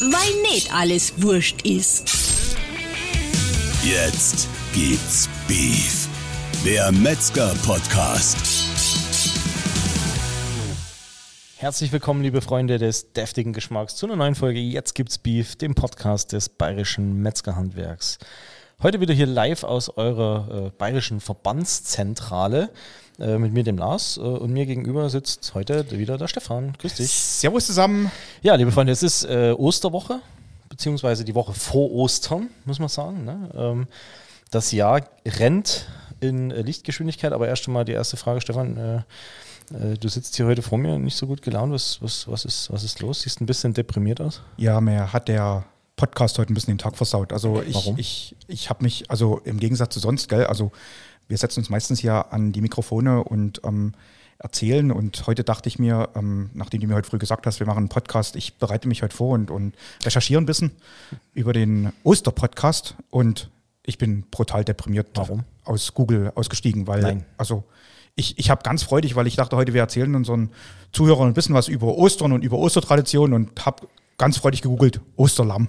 weil nicht alles wurscht ist. Jetzt gibt's Beef. Der Metzger-Podcast. Herzlich willkommen, liebe Freunde des deftigen Geschmacks, zu einer neuen Folge Jetzt gibt's Beef, dem Podcast des Bayerischen Metzgerhandwerks. Heute wieder hier live aus eurer äh, bayerischen Verbandszentrale äh, mit mir, dem Lars, äh, und mir gegenüber sitzt heute wieder der Stefan. Grüß dich. Servus zusammen. Ja, liebe Freunde, es ist äh, Osterwoche, beziehungsweise die Woche vor Ostern, muss man sagen. Ne? Ähm, das Jahr rennt in äh, Lichtgeschwindigkeit, aber erst einmal die erste Frage, Stefan. Du sitzt hier heute vor mir, nicht so gut gelaunt. Was, was, was, ist, was ist los? Siehst ein bisschen deprimiert aus. Ja, mir hat der Podcast heute ein bisschen den Tag versaut. Also ich, Warum? ich, ich habe mich, also im Gegensatz zu sonst, gell, also wir setzen uns meistens hier an die Mikrofone und ähm, erzählen. Und heute dachte ich mir, ähm, nachdem du mir heute früh gesagt hast, wir machen einen Podcast, ich bereite mich heute vor und, und recherchiere ein bisschen über den Oster-Podcast und ich bin brutal deprimiert Warum? aus Google ausgestiegen, weil Nein. also ich, ich habe ganz freudig, weil ich dachte, heute wir erzählen unseren Zuhörern ein bisschen was über Ostern und über Ostertraditionen und habe ganz freudig gegoogelt, Osterlamm.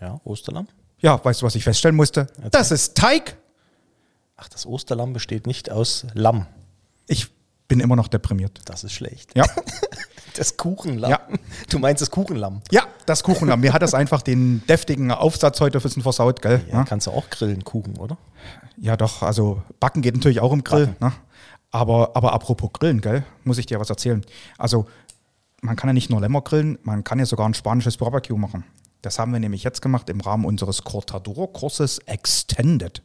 Ja, Osterlamm. Ja, weißt du, was ich feststellen musste? Das ist Teig. Ach, das Osterlamm besteht nicht aus Lamm. Ich bin immer noch deprimiert. Das ist schlecht. Ja, Das Kuchenlamm. Ja. Du meinst das Kuchenlamm. ja das Kuchenlamm. Mir hat das einfach den deftigen Aufsatz heute ein bisschen versaut, gell? Ja, Ja, kannst du auch grillen, Kuchen, oder? ja doch, also backen geht natürlich auch im Grill. Ne? Aber, aber apropos Grillen, gell, muss ich dir was erzählen. Also, man kann ja nicht nur Lämmer grillen, man kann ja sogar ein spanisches Barbecue machen. Das haben wir nämlich jetzt gemacht im Rahmen unseres Cortador-Kurses Extended.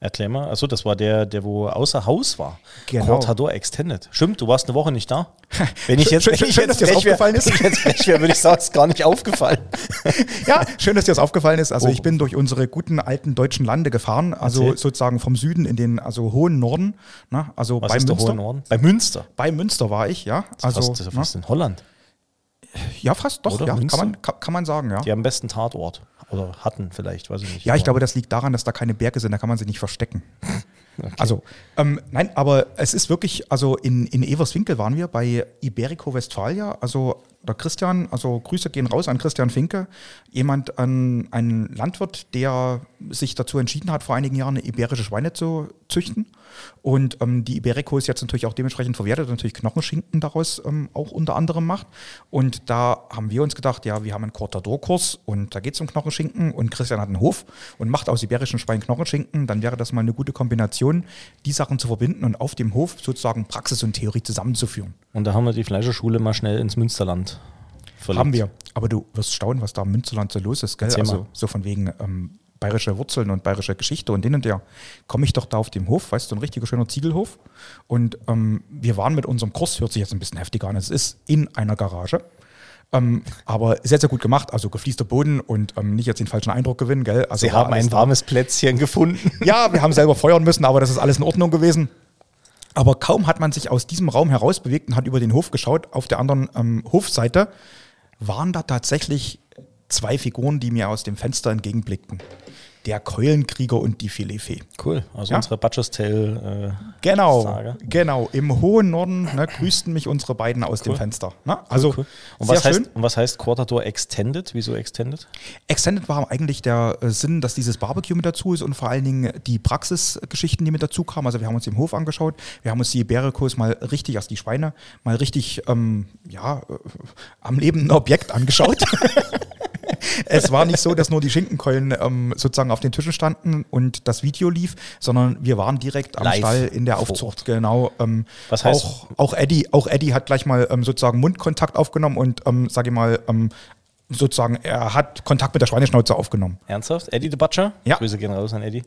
Erklär mal. Achso, das war der, der wo außer Haus war. Genau. Cortador Extended. Stimmt, du warst eine Woche nicht da. Wenn ich jetzt, Schön- wenn ich schön, jetzt dass dir das frech wär- aufgefallen ist. Wenn ich jetzt frech wäre, würde ich sagen, ist gar nicht aufgefallen. Ja, schön, dass dir das aufgefallen ist. Also Oh. ich bin durch unsere guten alten deutschen Lande gefahren, also Erzähl. sozusagen vom Süden in den also hohen Norden. Ne? Also Was bei ist der Münster. hohe Norden? Bei Münster. Bei Münster war ich, ja. Also fast, ja ne? fast in Holland. ja, fast doch, Oder? ja, kann man, kann, kann man sagen, ja. Die haben am besten Tatort. Oder hatten vielleicht, weiß ich nicht. Ja, ich glaube, das liegt daran, dass da keine Berge sind, da kann man sich nicht verstecken. Also, ähm, nein, aber es ist wirklich, also in, in Everswinkel waren wir bei Iberico Westfalia, also der Christian, also Grüße gehen raus an Christian Finke, jemand, an, ein Landwirt, der sich dazu entschieden hat, vor einigen Jahren iberische Schweine zu züchten. Und ähm, die Iberico ist jetzt natürlich auch dementsprechend verwertet, natürlich Knochenschinken daraus ähm, auch unter anderem macht. Und da haben wir uns gedacht, ja, wir haben einen Cortador-Kurs und da geht es um Knochenschinken und Christian hat einen Hof und macht aus iberischen Schwein Knochenschinken. Dann wäre das mal eine gute Kombination, die Sachen zu verbinden und auf dem Hof sozusagen Praxis und Theorie zusammenzuführen. Und da haben wir die Fleischerschule mal schnell ins Münsterland verlegt. Haben wir. Aber du wirst staunen, was da im Münsterland so los ist, gell? Erzähl Also mal. so von wegen ähm, bayerische Wurzeln und bayerische Geschichte und den und der. Komme ich doch da auf dem Hof, weißt du, ein richtiger schöner Ziegelhof. Und ähm, wir waren mit unserem Kurs, hört sich jetzt ein bisschen heftiger an, es ist in einer Garage. Ähm, aber sehr, sehr gut gemacht, also gefließter Boden und ähm, nicht jetzt den falschen Eindruck gewinnen, gell? Also Sie haben ein warmes Plätzchen gefunden. Ja, wir haben selber feuern müssen, aber das ist alles in Ordnung gewesen. Aber kaum hat man sich aus diesem Raum herausbewegt und hat über den Hof geschaut, auf der anderen ähm, Hofseite waren da tatsächlich zwei Figuren, die mir aus dem Fenster entgegenblickten. Der Keulenkrieger und die Filetfee. Cool. Also Ja. unsere Butcher's Tale. Äh, Genau, Sage. genau. Im hohen Norden ne, grüßten mich unsere beiden aus dem Fenster. Ne? Also cool. Und sehr was, heißt, und was heißt Cortador Extended? Wieso Extended? Extended war eigentlich der äh, Sinn, dass dieses Barbecue mit dazu ist und vor allen Dingen die Praxisgeschichten, die mit dazu kamen. Also wir haben uns den Hof angeschaut, wir haben uns die Ibericos mal richtig, also die Schweine, mal richtig ähm, ja, äh, am lebenden Objekt angeschaut. es war nicht so, dass nur die Schinkenkeulen ähm, sozusagen auf den Tischen standen und das Video lief, sondern wir waren direkt am Live Stall in der Aufzucht. Genau. Ähm, Was heißt- auch, auch Eddie, auch Eddie hat gleich mal ähm, sozusagen Mundkontakt aufgenommen und ähm, sage ich mal, ähm, sozusagen, er hat Kontakt mit der Schweineschnauze aufgenommen. Ernsthaft? Eddie the Butcher? Ja. Grüße gehen raus an Eddie.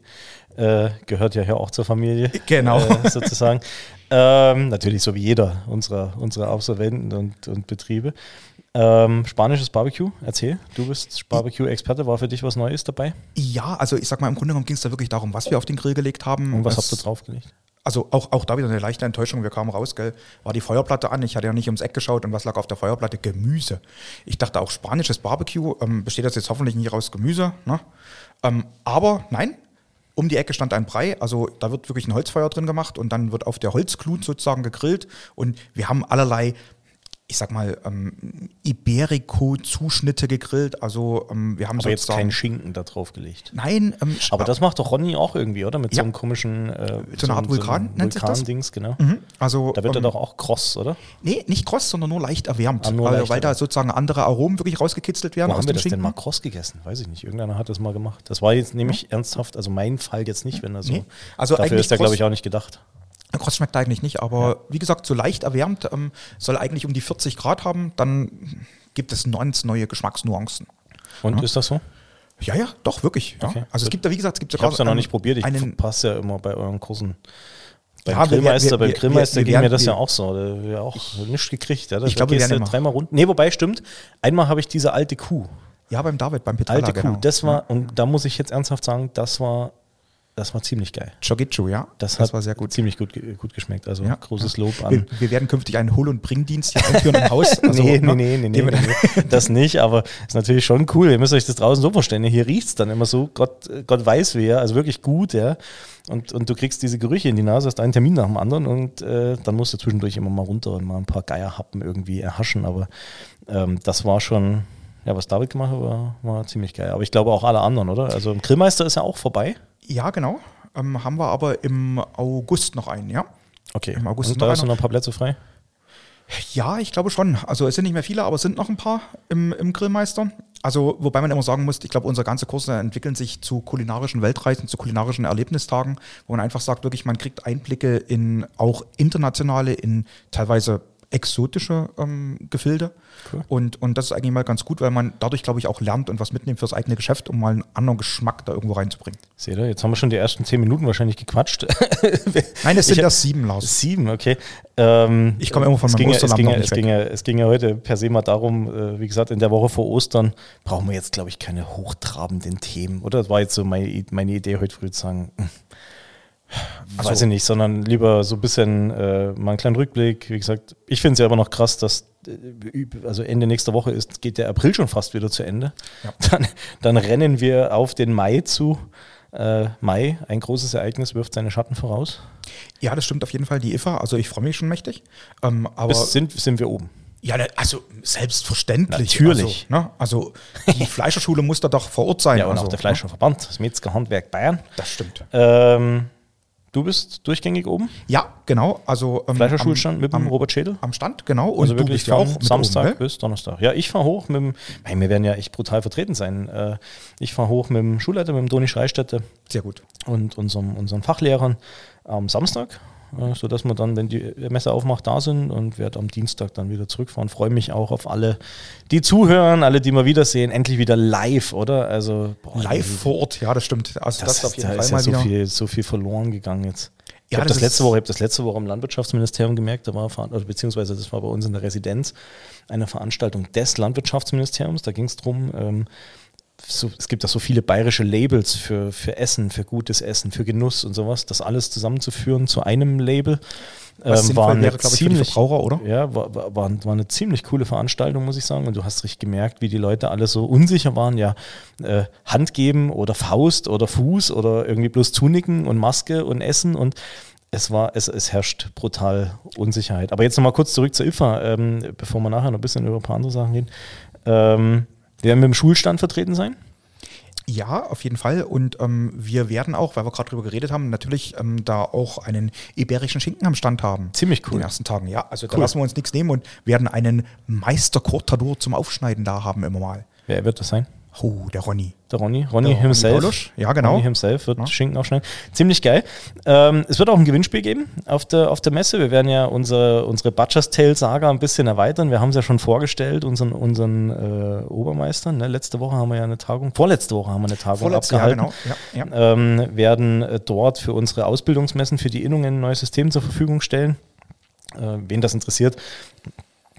Äh, gehört ja hier auch zur Familie. Genau. Äh, sozusagen. ähm, natürlich so wie jeder unserer, unserer Absolventen und, und Betriebe. Ähm, spanisches Barbecue, erzähl. Du bist Barbecue-Experte. War für dich was Neues dabei? Ja, also ich sag mal, im Grunde genommen ging es da wirklich darum, was wir auf den Grill gelegt haben. Und was Es- habt ihr draufgelegt? Also auch, auch da wieder eine leichte Enttäuschung. Wir kamen raus, gell, war die Feuerplatte an. Ich hatte ja nicht ums Eck geschaut und was lag auf der Feuerplatte? Gemüse. Ich dachte auch spanisches Barbecue. Ähm, besteht das jetzt hoffentlich nicht aus Gemüse? Ne? Ähm, aber nein, um die Ecke stand ein Brei. Also da wird wirklich ein Holzfeuer drin gemacht und dann wird auf der Holzglut sozusagen gegrillt. Und wir haben allerlei ich sag mal, ähm, Iberico-Zuschnitte gegrillt. Also ähm, wir haben Aber jetzt keinen Schinken da drauf gelegt. Nein, ähm, Aber das macht doch Ronny auch irgendwie, oder? Mit so Ja. einem komischen äh, So eine Art Vulkan nennt sich das? Vulkan-Dings, genau. Mhm, Also, Da wird er ähm, doch auch kross, oder? Nee, nicht kross, sondern nur leicht erwärmt. Ah, nur also, leicht weil da sozusagen andere Aromen wirklich rausgekitzelt werden Wo haben wir das denn mal kross gegessen? Weiß ich nicht. Irgendeiner hat das mal gemacht. Das war jetzt nämlich ernsthaft, also mein Fall jetzt nicht, wenn er so. Nee. Also dafür ist der, glaube ich, auch nicht gedacht. Kross schmeckt eigentlich nicht, aber wie gesagt, so leicht erwärmt, ähm, soll eigentlich um die 40 Grad haben, dann gibt es ganz neue Geschmacksnuancen. Und ist das so? Ja, ja, doch, wirklich. Ja. Okay, also es gibt da, wie gesagt, es gibt Ich sogar habe es ja noch nicht probiert. Ich einen, passe ja immer bei euren Kursen. Beim Ja, wir- Grillmeister, wir- beim wir- Grillmeister wir- ging wir mir das werden- ja auch so. Da haben wir auch nichts gekriegt. Ja. Da Ich glaube, wir dreimal rund. Nee, wobei, stimmt. Einmal habe ich diese alte Kuh. Ja, beim David, beim Petrala, Alte Kuh. genau. Das war, und da muss ich jetzt ernsthaft sagen, das war, das war ziemlich geil. Chogichu, ja. Das, das hat war sehr gut. ziemlich gut, gut geschmeckt. Also Ja. großes Lob Wir, an. wir werden künftig einen Hol- und Bringdienst hier einführen im Haus. Also, nee, ne, nee, nee, nee, nee, nee, das nicht, aber ist natürlich schon cool. Ihr müsst euch das draußen so vorstellen. Hier riecht es dann immer so, Gott, Gott weiß wer, also wirklich gut, ja. Und, und du kriegst diese Gerüche in die Nase, hast einen Termin nach dem anderen und äh, dann musst du zwischendurch immer mal runter und mal ein paar Geierhappen irgendwie erhaschen. Aber ähm, das war schon, ja, was David gemacht hat, war, war ziemlich geil. Aber ich glaube auch alle anderen, oder? Also im Grillmeister ist ja auch vorbei. Ja, genau. Ähm, haben wir aber im August noch einen, ja. Okay. Im August und noch da ist einer. noch ein paar Plätze frei. Ja, ich glaube schon. Also es sind nicht mehr viele, aber es sind noch ein paar im, im Grillmeister. Also wobei man immer sagen muss, ich glaube, unsere ganze Kurse entwickeln sich zu kulinarischen Weltreisen, zu kulinarischen Erlebnistagen, wo man einfach sagt, wirklich, man kriegt Einblicke in auch internationale, in teilweise exotische ähm, Gefilde. Cool. Und, und das ist eigentlich mal ganz gut, weil man dadurch, glaube ich, auch lernt und was mitnimmt fürs eigene Geschäft, um mal einen anderen Geschmack da irgendwo reinzubringen. Seht ihr, jetzt haben wir schon die ersten zehn Minuten wahrscheinlich gequatscht. Nein, es sind Ich- erst sieben, Lars. Sieben, okay. Ähm, Ich komme immer von meinem Osterlamm ging, es, ging ja, es ging ja heute per se mal darum, äh, wie gesagt, in der Woche vor Ostern brauchen wir jetzt, glaube ich, keine hochtrabenden Themen, oder? Das war jetzt so meine, meine Idee heute früh zu sagen, hm, Also- weiß ich nicht, sondern lieber so ein bisschen äh, mal einen kleinen Rückblick. Wie gesagt, ich finde es ja immer noch krass, dass äh, also Ende nächster Woche ist, geht der April schon fast wieder zu Ende. Ja. Dann, dann rennen wir auf den Mai zu. Äh, Mai, ein großes Ereignis, wirft seine Schatten voraus. Ja, das stimmt auf jeden Fall, die IFA. Also ich freue mich schon mächtig. Ähm, aber Bis sind, sind wir oben. Ja, ne, also selbstverständlich. Natürlich. Also, ne, also die Fleischerschule muss da doch vor Ort sein. Ja, und also, auch der Fleischerverband, das Metzgerhandwerk Bayern. Das stimmt. Ähm, du bist durchgängig oben? Ja, genau. Also ähm, Fleischerschulstand mit dem am, Robert Schädel? am Stand, genau. Und Also du wirklich bist ja auch Samstag oben, ne? bis Donnerstag. Ja, ich fahre hoch mit dem, wir werden ja echt brutal vertreten sein. Äh, Ich fahre hoch mit dem Schulleiter, mit dem Doni Schreistätte Sehr gut. und unserem, unseren Fachlehrern am Samstag, äh, sodass wir dann, wenn die Messe aufmacht, da sind und werde am Dienstag dann wieder zurückfahren. Freue mich auch auf alle, die zuhören, alle, die mal wiedersehen. Endlich wieder live, oder? Also boah, Live vor Ort, ja, das stimmt. Also das, das, ist auf jeden da Fall ist ja mal so wieder. viel, so viel verloren gegangen jetzt. Ich Ja, habe das das, letzte Woche, ich hab das letzte Woche im Landwirtschaftsministerium gemerkt, da war, also beziehungsweise das war bei uns in der Residenz eine Veranstaltung des Landwirtschaftsministeriums. Da ging es darum, ähm, so, es gibt da so viele bayerische Labels für, für Essen, für gutes Essen, für Genuss und sowas, das alles zusammenzuführen zu einem Label. Was ähm, war eine wäre, Verbraucher, oder? Ja, war, war, eine ziemlich coole Veranstaltung, muss ich sagen. Und du hast richtig gemerkt, wie die Leute alle so unsicher waren. Ja, äh, Hand geben oder Faust oder Fuß oder irgendwie bloß zunicken und Maske und Essen und es war, es, es herrscht brutal Unsicherheit. Aber jetzt nochmal kurz zurück zur IFA, ähm, bevor wir nachher noch ein bisschen über ein paar andere Sachen reden. Ähm, wir werden mit dem Schulstand vertreten sein. Ja, auf jeden Fall. Und ähm, wir werden auch, weil wir gerade drüber geredet haben, natürlich ähm, da auch einen iberischen Schinken am Stand haben. Ziemlich In cool. den ersten Tagen, ja. Also da Cool. lassen wir uns nichts nehmen und werden einen Meister Cortador zum Aufschneiden da haben immer mal. Wer wird das sein? Oh, der Ronny. Der Ronny, Ronny Der Ronny himself. Paulusch, ja, genau. Ronny himself wird Ja. Schinken aufschneiden. Ziemlich geil. Ähm, es wird auch ein Gewinnspiel geben auf der, auf der Messe. Wir werden ja unsere, unsere Butcher's Tale Saga ein bisschen erweitern. Wir haben es ja schon vorgestellt, unseren, unseren äh, Obermeister. Ne? Letzte Woche haben wir ja eine Tagung, vorletzte Woche haben wir eine Tagung Vorletztes Jahr, abgehalten. genau. Ja, ja. Ähm, werden äh, dort für unsere Ausbildungsmessen für die Innungen ein neues System zur Verfügung stellen. Äh, wen das interessiert,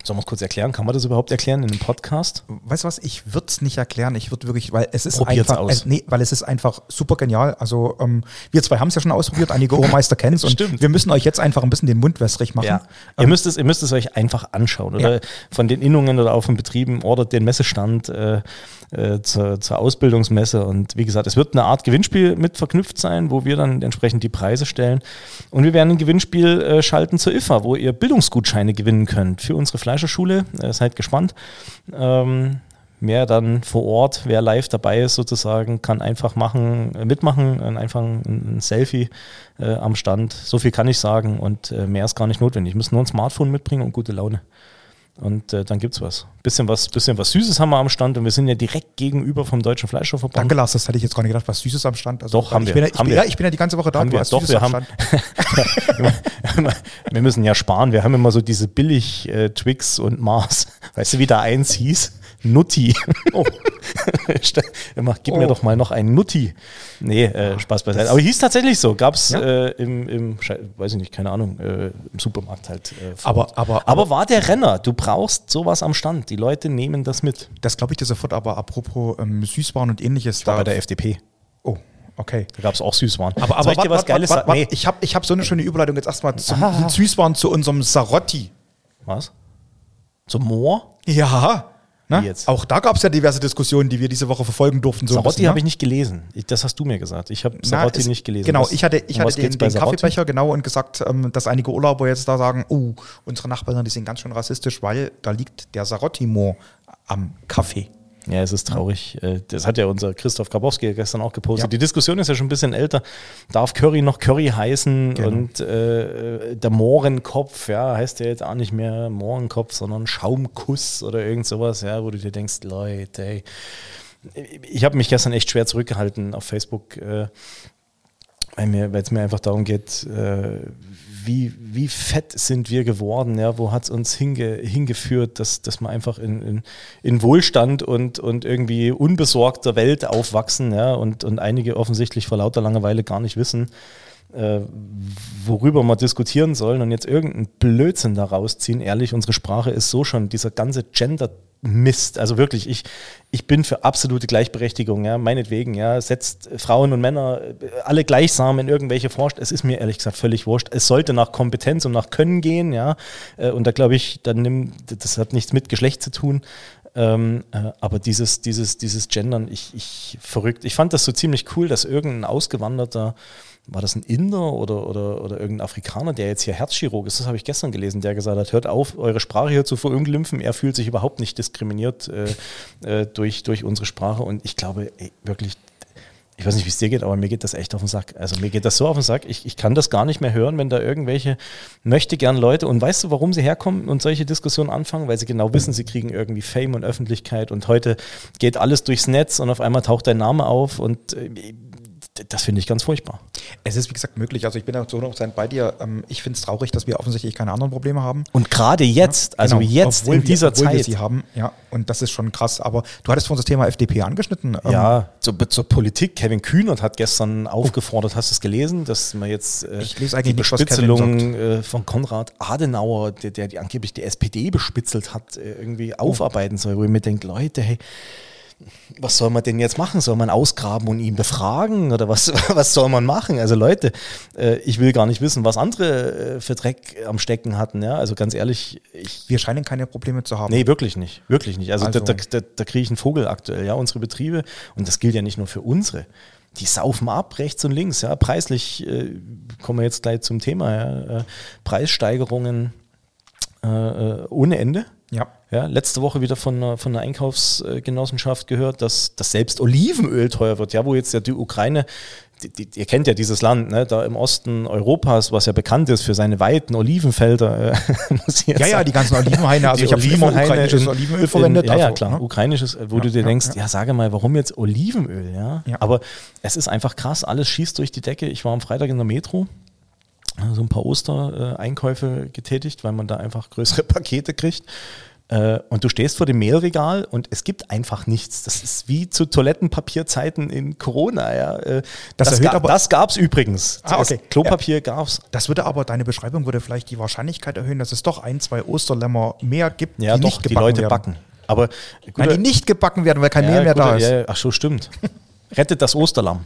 sollen wir es kurz erklären? Kann man das überhaupt erklären in einem Podcast? Weißt du was, ich würde es nicht erklären, ich würde wirklich, weil es ist Probiert's einfach, aus. äh, nee, weil es ist einfach super genial. Also ähm, wir zwei haben es ja schon ausprobiert, einige Obermeister kennen es und Stimmt. wir müssen euch jetzt einfach ein bisschen den Mund wässrig machen. Ja. ihr, müsst es, ihr müsst es euch einfach anschauen. Oder Ja. von den Innungen oder auch von Betrieben ordert den Messestand äh, äh, zur, zur Ausbildungsmesse. Und wie gesagt, es wird eine Art Gewinnspiel mit verknüpft sein, wo wir dann entsprechend die Preise stellen. Und wir werden ein Gewinnspiel äh, schalten zur IFA, wo ihr Bildungsgutscheine gewinnen könnt für unsere Fleischerschule. Äh, seid gespannt. Ähm, Wer dann vor Ort, wer live dabei ist sozusagen, kann einfach machen, äh, mitmachen, einfach ein, Selfie äh, am Stand. So viel kann ich sagen und äh, mehr ist gar nicht notwendig. Muss nur ein Smartphone mitbringen und gute Laune. Und äh, dann es was. Bisschen was. Bisschen was Süßes haben wir am Stand und wir sind ja direkt gegenüber vom Deutschen Fleischerverband. Danke, Lars, das hätte ich jetzt gar nicht gedacht, was Süßes am Stand. Also, doch, haben ich wir. Bin ja, ich, haben bin, wir. Ja, ich bin ja die ganze Woche da. Haben wir, doch, wir haben. wir müssen ja sparen. Wir haben immer so diese billig äh, Twix und Mars. Weißt du, wie da eins hieß? Nutti. Oh. Immer, gib oh. mir doch mal noch ein Nutti. Nee, äh, Spaß beiseite. Aber hieß tatsächlich so. Gab es ja? äh, im, im, weiß ich nicht, keine Ahnung, äh, im Supermarkt halt. Äh, aber, aber, aber, aber war der Renner. Du brauchst sowas am Stand. Die Leute nehmen das mit. Das glaube ich dir sofort. Aber apropos ähm, Süßwaren und ähnliches. Ich war bei der FDP. Oh. Okay. Da gab es auch Süßwaren. Aber, aber wat, was Geiles wat, wat, nee. Ich habe ich hab so eine schöne Überleitung jetzt erstmal zum ah. Süßwaren zu unserem Sarotti. Was? Zum Moor? Ja. Ne? Auch da gab es ja diverse Diskussionen, die wir diese Woche verfolgen durften. So Sarotti habe ne? ich nicht gelesen. Ich, das hast du mir gesagt. Ich habe Sarotti Na, nicht gelesen. Genau, ich hatte, ich hatte den, den Kaffeebecher genau und gesagt, ähm, dass einige Urlauber jetzt da sagen, oh, unsere Nachbarn, die sind ganz schön rassistisch, weil da liegt der Sarotti-Moor am Kaffee. Ja, es ist traurig. Äh, das hat ja unser Christoph Grabowski gestern auch gepostet. Ja. Die Diskussion ist ja schon ein bisschen älter. Darf Curry noch Curry heißen? Genau. Und äh, der Mohrenkopf, ja, heißt ja jetzt auch nicht mehr Mohrenkopf, sondern Schaumkuss oder irgend sowas, ja, wo du dir denkst, Leute, ey. Ich habe mich gestern echt schwer zurückgehalten auf Facebook, äh, weil es mir einfach darum geht, äh, wie, wie fett sind wir geworden, ja, wo hat es uns hinge, hingeführt, dass, dass wir einfach in, in, in, Wohlstand und, und irgendwie unbesorgter Welt aufwachsen, ja, und, und einige offensichtlich vor lauter Langeweile gar nicht wissen, äh, worüber wir diskutieren sollen und jetzt irgendeinen Blödsinn da rausziehen. Ehrlich, unsere Sprache ist so schon, dieser ganze Gender- Mist. Also wirklich, ich, ich bin für absolute Gleichberechtigung, ja, meinetwegen, ja, setzt Frauen und Männer äh, alle gleichsam in irgendwelche Vorstellungen. Es ist mir ehrlich gesagt völlig wurscht. Es sollte nach Kompetenz und nach Können gehen, ja. Äh, und da glaube ich, dann nimm, das hat nichts mit Geschlecht zu tun. Ähm, äh, aber dieses, dieses, dieses Gendern, ich, ich verrückt. Ich fand das so ziemlich cool, dass irgendein ausgewanderter war das ein Inder oder, oder, oder irgendein Afrikaner, der jetzt hier Herzchirurg ist, das habe ich gestern gelesen, der gesagt hat, hört auf, eure Sprache hier zu verunglimpfen. Er fühlt sich überhaupt nicht diskriminiert äh, äh, durch, durch unsere Sprache. Und ich glaube, ey, wirklich, ich weiß nicht, wie es dir geht, aber mir geht das echt auf den Sack. Also mir geht das so auf den Sack, ich, ich kann das gar nicht mehr hören, wenn da irgendwelche möchte gern Leute und weißt du, warum sie herkommen und solche Diskussionen anfangen? Weil sie genau wissen, sie kriegen irgendwie Fame und Öffentlichkeit und heute geht alles durchs Netz und auf einmal taucht dein Name auf und äh, das finde ich ganz furchtbar. Es ist, wie gesagt, möglich. Also ich bin auch zu 100% bei dir. Ähm, ich finde es traurig, dass wir offensichtlich keine anderen Probleme haben. Und gerade jetzt, also genau. jetzt obwohl in dieser wir, Zeit. Wir sie haben, ja, und das ist schon krass. Aber du hattest vorhin das Thema FDP angeschnitten. Ähm, ja, zur, zur, Politik. Kevin Kühnert hat gestern aufgefordert, hast du es gelesen, dass man jetzt äh, ich lese eigentlich die Bespitzelung äh, von Konrad Adenauer, der, der die angeblich die SPD bespitzelt hat, äh, irgendwie oh. aufarbeiten soll, wo ich mir denke, Leute, hey, was soll man denn jetzt machen? Soll man ausgraben und ihn befragen oder was, was soll man machen? Also Leute, äh, ich will gar nicht wissen, was andere äh, für Dreck am Stecken hatten. Ja? Also ganz ehrlich, ich, wir scheinen keine Probleme zu haben. Nee, wirklich nicht, wirklich nicht. Also, also. da, da, da, da kriege ich einen Vogel aktuell. Ja, unsere Betriebe und das gilt ja nicht nur für unsere. Die saufen ab, rechts und links. Ja, preislich äh, kommen wir jetzt gleich zum Thema. Ja? Äh, Preissteigerungen äh, äh, ohne Ende. Ja. Ja, letzte Woche wieder von einer, von einer Einkaufsgenossenschaft gehört, dass, dass selbst Olivenöl teuer wird, ja, wo jetzt ja die Ukraine, die, die, ihr kennt ja dieses Land, ne, da im Osten Europas, was ja bekannt ist für seine weiten Olivenfelder. Äh, ja, sagen. ja, die ganzen Olivenhaine, also ich habe immer ukrainisches in, Olivenöl verwendet. In, ja, ja, also, klar, ne? ukrainisches, wo ja, du dir ja, denkst, ja. ja, sage mal, warum jetzt Olivenöl, ja? ja? Aber es ist einfach krass, alles schießt durch die Decke. Ich war am Freitag in der Metro so ein paar Ostereinkäufe getätigt, weil man da einfach größere Pakete kriegt. Äh, und du stehst vor dem Mehlregal und es gibt einfach nichts. Das ist wie zu Toilettenpapierzeiten in Corona. Ja. Äh, das, das, ga, das es übrigens. Ah, okay. Klopapier ja. gab es. Das würde aber, deine Beschreibung würde vielleicht die Wahrscheinlichkeit erhöhen, dass es doch ein, zwei Osterlämmer mehr gibt, ja, die doch, nicht gebacken die Leute werden. backen. Aber Nein, die nicht gebacken werden, weil kein ja, Mehl mehr gute, da ist. Ja, ach so, stimmt. Rettet das Osterlamm,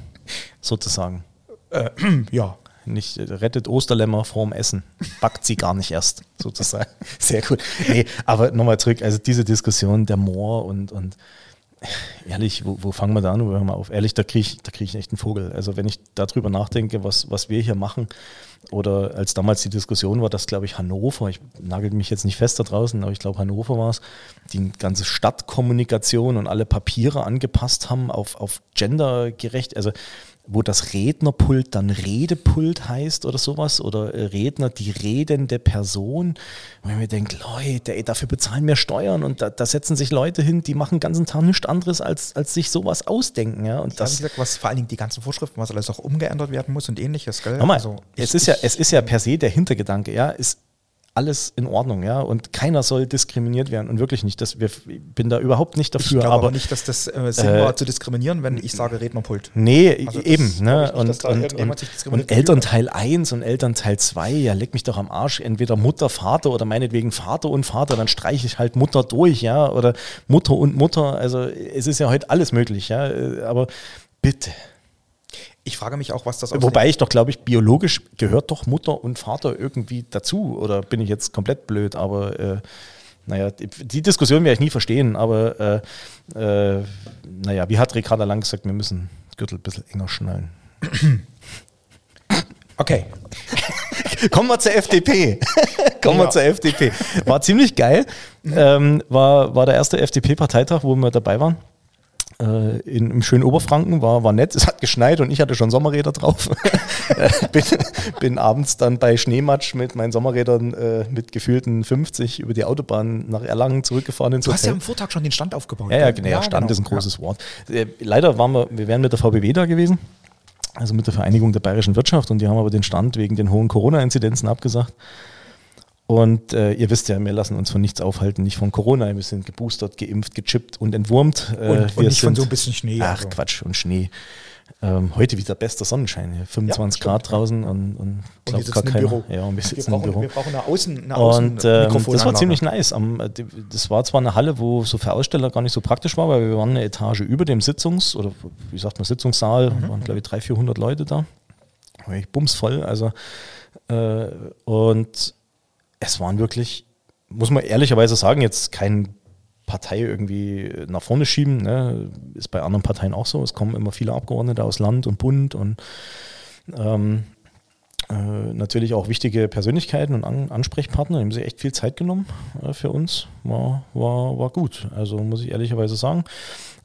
sozusagen. Äh, ja. Nicht rettet Osterlämmer vorm Essen. Backt sie gar nicht erst, sozusagen. Sehr gut. Nee, aber nochmal zurück, also diese Diskussion der Moor und, und ehrlich, wo, wo fangen wir da an? Wo hören wir auf? Ehrlich, da kriege ich, da krieg ich echt einen Vogel. Also wenn ich darüber nachdenke, was, was wir hier machen, oder als damals die Diskussion war, dass, glaube ich, Hannover, ich nagel mich jetzt nicht fest da draußen, aber ich glaube, Hannover war es, die ganze Stadtkommunikation und alle Papiere angepasst haben auf, auf gendergerecht, also wo das Rednerpult dann Redepult heißt oder sowas oder äh, Redner die redende Person. Und ich mir denke, Leute, ey, dafür bezahlen wir Steuern und da, da, setzen sich Leute hin, die machen den ganzen Tag nichts anderes, als, als sich sowas ausdenken. Ja, und ich das, gesagt, was vor allen Dingen die ganzen Vorschriften, was alles auch umgeändert werden muss und ähnliches. Gell? Mal, also, es, ist ja, es ist ja per se der Hintergedanke, ja, ist alles in Ordnung, ja, und keiner soll diskriminiert werden und wirklich nicht. Das, wir, ich bin da überhaupt nicht dafür. Ich glaube aber, nicht, dass das äh, Sinn war, zu diskriminieren, wenn ich sage Rednerpult. Nee, Also das eben. Ne? nicht, und und, und, und Elternteil 1 und Elternteil 2, ja, leck mich doch am Arsch. Entweder Mutter, Vater oder meinetwegen Vater und Vater, dann streiche ich halt Mutter durch, ja, oder Mutter und Mutter. Also es ist ja heute alles möglich, ja, aber bitte. Ich frage mich auch, was das Wobei ich doch glaube ich, biologisch gehört doch Mutter und Vater irgendwie dazu. Oder bin ich jetzt komplett blöd? Aber äh, naja, die, Diskussion werde ich nie verstehen. Aber äh, äh, naja, wie hat Ricarda Lang gesagt, wir müssen Gürtel ein bisschen enger schnallen. Okay. Kommen wir zur FDP. Kommen Ja. wir zur FDP. War ziemlich geil. Ähm, war, war der erste FDP-Parteitag, wo wir dabei waren. Äh, in, Im schönen Oberfranken war, war nett. Es hat geschneit und ich hatte schon Sommerräder drauf. Äh, bin, bin abends dann bei Schneematsch mit meinen Sommerrädern äh, mit gefühlten 50 über die Autobahn nach Erlangen zurückgefahren ins Du hast ja Hotel. am Vortag schon den Stand aufgebaut. Ja, ja, gell? genau, ja, Stand genau. ist ein großes Wort. Äh, leider waren wir, wir wären mit der VBW da gewesen, also mit der Vereinigung der bayerischen Wirtschaft, und die haben aber den Stand wegen den hohen Corona-Inzidenzen abgesagt. Und äh, ihr wisst ja, wir lassen uns von nichts aufhalten, nicht von Corona. Wir sind geboostert, geimpft, gechippt und entwurmt. Äh, Und, und wir nicht von sind- so ein bisschen Schnee. Ach also. Quatsch, und Schnee. Ähm, heute wieder bester Sonnenschein, hier, 25 stimmt, Grad draußen und, und Und wir glaubt sitzen im Büro. Ja, und wir Wir sitzen im brauchen, Büro. wir brauchen eine Außen, eine Und ähm, das war ziemlich nice. Am, äh, das war zwar eine Halle, wo so für Aussteller gar nicht so praktisch war, weil wir waren eine Etage über dem Sitzungs- oder wie sagt man, Sitzungssaal, Mhm. waren glaube ich 300, 400 Leute da. War echt bumsvoll. Also, äh, und es waren wirklich, muss man ehrlicherweise sagen, jetzt kein Partei irgendwie nach vorne schieben. Ne? Ist bei anderen Parteien auch so. Es kommen immer viele Abgeordnete aus Land und Bund und ähm, äh, natürlich auch wichtige Persönlichkeiten und An Ansprechpartner. Die haben sich echt viel Zeit genommen äh, für uns. War, war, war gut. Also muss ich ehrlicherweise sagen.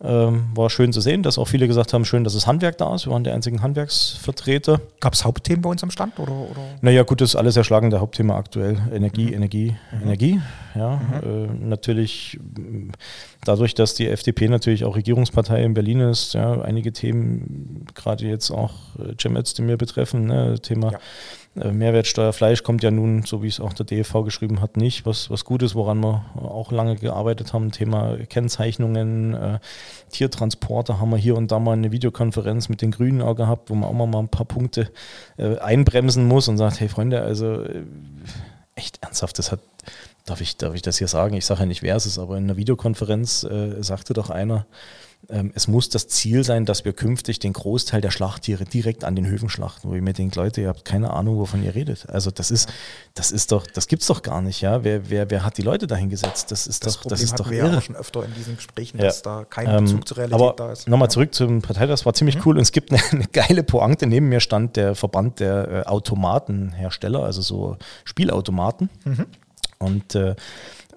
Ähm, war schön zu sehen, dass auch viele gesagt haben, schön, dass das Handwerk da ist. Wir waren die einzigen Handwerksvertreter. Gab es Hauptthemen bei uns am Stand? Oder, oder? Naja, gut, das ist alles erschlagende Hauptthema aktuell. Energie, Energie, Energie. Ja, äh, natürlich m, dadurch, dass die FDP natürlich auch Regierungspartei in Berlin ist, ja, einige Themen, gerade jetzt auch äh, Cem Özdemir betreffen, ne, Thema äh, Mehrwertsteuer, Fleisch kommt ja nun, so wie es auch der DFV geschrieben hat, nicht. Was, was gut ist, woran wir auch lange gearbeitet haben, Thema Kennzeichnungen, äh, Tiertransporte haben wir hier und da mal eine Videokonferenz mit den Grünen auch gehabt, wo man auch mal ein paar Punkte äh, einbremsen muss und sagt, hey Freunde, also äh, echt ernsthaft, das hat, darf ich, darf ich das hier sagen? Ich sage ja nicht, wer es ist, aber in einer Videokonferenz äh, sagte doch einer, es muss das Ziel sein, dass wir künftig den Großteil der Schlachttiere direkt an den Höfen schlachten, wo ich mir denke, Leute, ihr habt keine Ahnung, wovon ihr redet. Also das ist, das ist doch, das gibt's doch gar nicht, ja. Wer, wer, wer hat die Leute dahin gesetzt? Das ist Das doch, Problem das ist doch wir irre. auch schon öfter in diesen Gesprächen, Ja. dass da kein Ähm, Bezug zur Realität aber da ist. Nochmal Ja. zurück zum Partei, das war ziemlich cool. Und es gibt eine, eine geile Pointe. Neben mir stand der Verband der äh, Automatenhersteller, also so Spielautomaten. Und äh,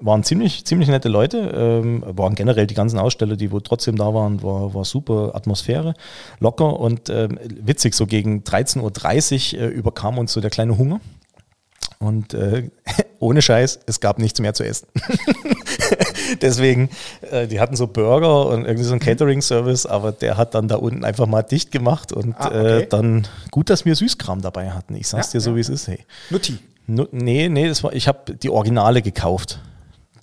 waren ziemlich, ziemlich nette Leute. Ähm, waren generell die ganzen Aussteller, die wo trotzdem da waren, war, war super Atmosphäre, locker und ähm, witzig. So gegen 13.30 Uhr äh, überkam uns so der kleine Hunger. Und äh, ohne Scheiß, es gab nichts mehr zu essen. Deswegen, äh, die hatten so Burger und irgendwie so einen Catering-Service, aber der hat dann da unten einfach mal dicht gemacht und Ah, okay. äh, dann gut, dass wir Süßkram dabei hatten. Ich sag's Ja, dir so, ja, wie es ist. Hey. Nutti. Nu- Nee, nee, das war, ich habe die Originale gekauft.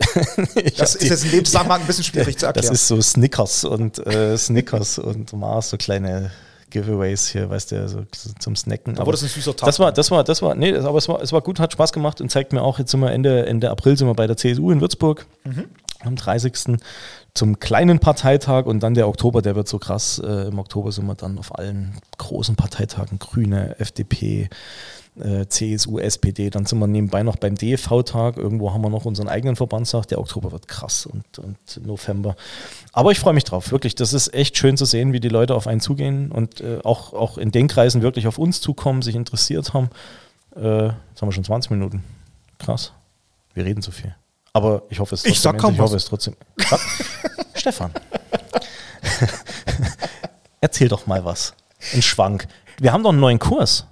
Das ist jetzt in dem Zusammenhang ein bisschen schwierig zu Das erklären. ist so Snickers und äh, Snickers und Mars, so kleine Giveaways hier, weißt du, so zum Snacken. Da wurde es ein süßer Tag. Das war, das war, das war, nee, das- aber es war, es war gut, hat Spaß gemacht und zeigt mir auch, jetzt sind wir Ende, Ende April sind wir bei der CSU in Würzburg. am 30. zum kleinen Parteitag und dann der Oktober, der wird so krass. Äh, Im Oktober sind wir dann auf allen großen Parteitagen, Grüne, FDP, äh, CSU, SPD. Dann sind wir nebenbei noch beim DEV-Tag. Irgendwo haben wir noch unseren eigenen Verbandstag. Der Oktober wird krass und, und November. Aber ich freue mich drauf, wirklich. Das ist echt schön zu sehen, wie die Leute auf einen zugehen und äh, auch, auch in den Kreisen wirklich auf uns zukommen, sich interessiert haben. Äh, jetzt haben wir schon 20 Minuten. Krass. Wir reden zu viel. Aber ich hoffe es Ich sag kaum ich hoffe es trotzdem. Stefan. Erzähl doch mal was. Ein Schwank. Wir haben doch einen neuen Kurs.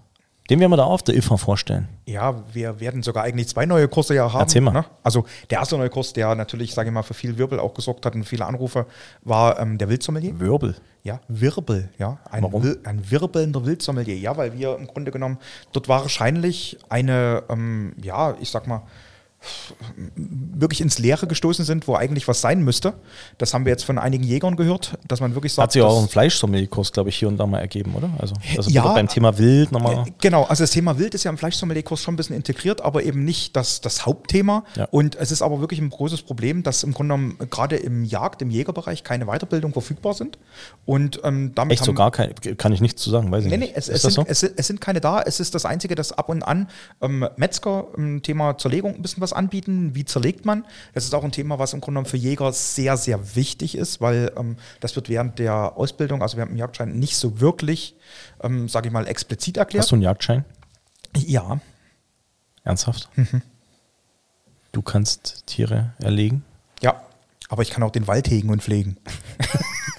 Den werden wir da auf der IFA vorstellen. Ja, wir werden sogar eigentlich zwei neue Kurse ja haben. Erzähl mal. Ne? Also der erste neue Kurs, der natürlich, sage ich mal, für viel Wirbel auch gesorgt hat und viele Anrufe, war ähm, der Wildsommelier. Wirbel. Ja, Wirbel, ja. Ein, Warum? Wir- ein wirbelnder Wildsommelier. Ja, weil wir im Grunde genommen, dort war wahrscheinlich eine, ähm, ja, ich sag mal, wirklich ins Leere gestoßen sind, wo eigentlich was sein müsste. Das haben wir jetzt von einigen Jägern gehört, dass man wirklich sagt, Hat sich auch ein Fleischsommelierkurs, glaube ich, hier und da mal ergeben, oder? Also Ja. beim Thema Wild nochmal. Äh, Genau, also das Thema Wild ist ja im Fleischsommelierkurs schon ein bisschen integriert, aber eben nicht das, das Hauptthema. Ja. Und es ist aber wirklich ein großes Problem, dass im Grunde genommen gerade im Jagd-, im Jägerbereich keine Weiterbildung verfügbar sind. Und ähm, damit Echt so gar kein, kann ich nichts zu sagen, weiß ich Nee, nee, nicht. es, ist es, das sind, es, es sind keine da. Es ist das Einzige, dass ab und an ähm, Metzger im Thema Zerlegung ein bisschen was anbieten. Wie zerlegt man? Das ist auch ein Thema, was im Grunde genommen für Jäger sehr, sehr wichtig ist, weil ähm, das wird während der Ausbildung, also während dem Jagdschein, nicht so wirklich, ähm, sage ich mal, explizit erklärt. Hast du einen Jagdschein? Ja, Ernsthaft? Mhm. Du kannst Tiere erlegen? ja. Aber ich kann auch den Wald hegen und pflegen.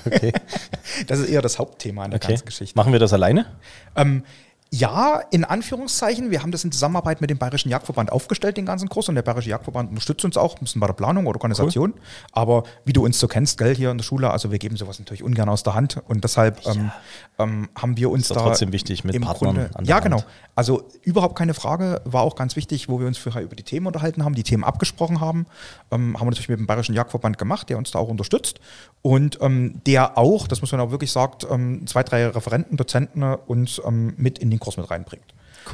Okay. Das ist eher das Hauptthema an der okay. ganzen Geschichte. Machen wir das alleine? Ähm, ja, in Anführungszeichen. Wir haben das in Zusammenarbeit mit dem Bayerischen Jagdverband aufgestellt, den ganzen Kurs. Und der Bayerische Jagdverband unterstützt uns auch ein bisschen bei der Planung oder Organisation. Aber wie du uns so kennst, gell, hier in der Schule, also wir geben sowas natürlich ungern aus der Hand. Und deshalb ähm, ähm, haben wir uns Ist da. trotzdem wichtig mit Partnern Grunde, an der Ja, Hand. genau. Also überhaupt keine Frage. War auch ganz wichtig, wo wir uns vorher über die Themen unterhalten haben, die Themen abgesprochen haben. Ähm, haben wir natürlich mit dem Bayerischen Jagdverband gemacht, der uns da auch unterstützt. Und ähm, der auch, das muss man auch wirklich sagen, ähm, zwei, drei Referenten, Dozenten äh, uns mit in den Kurs mit reinbringt.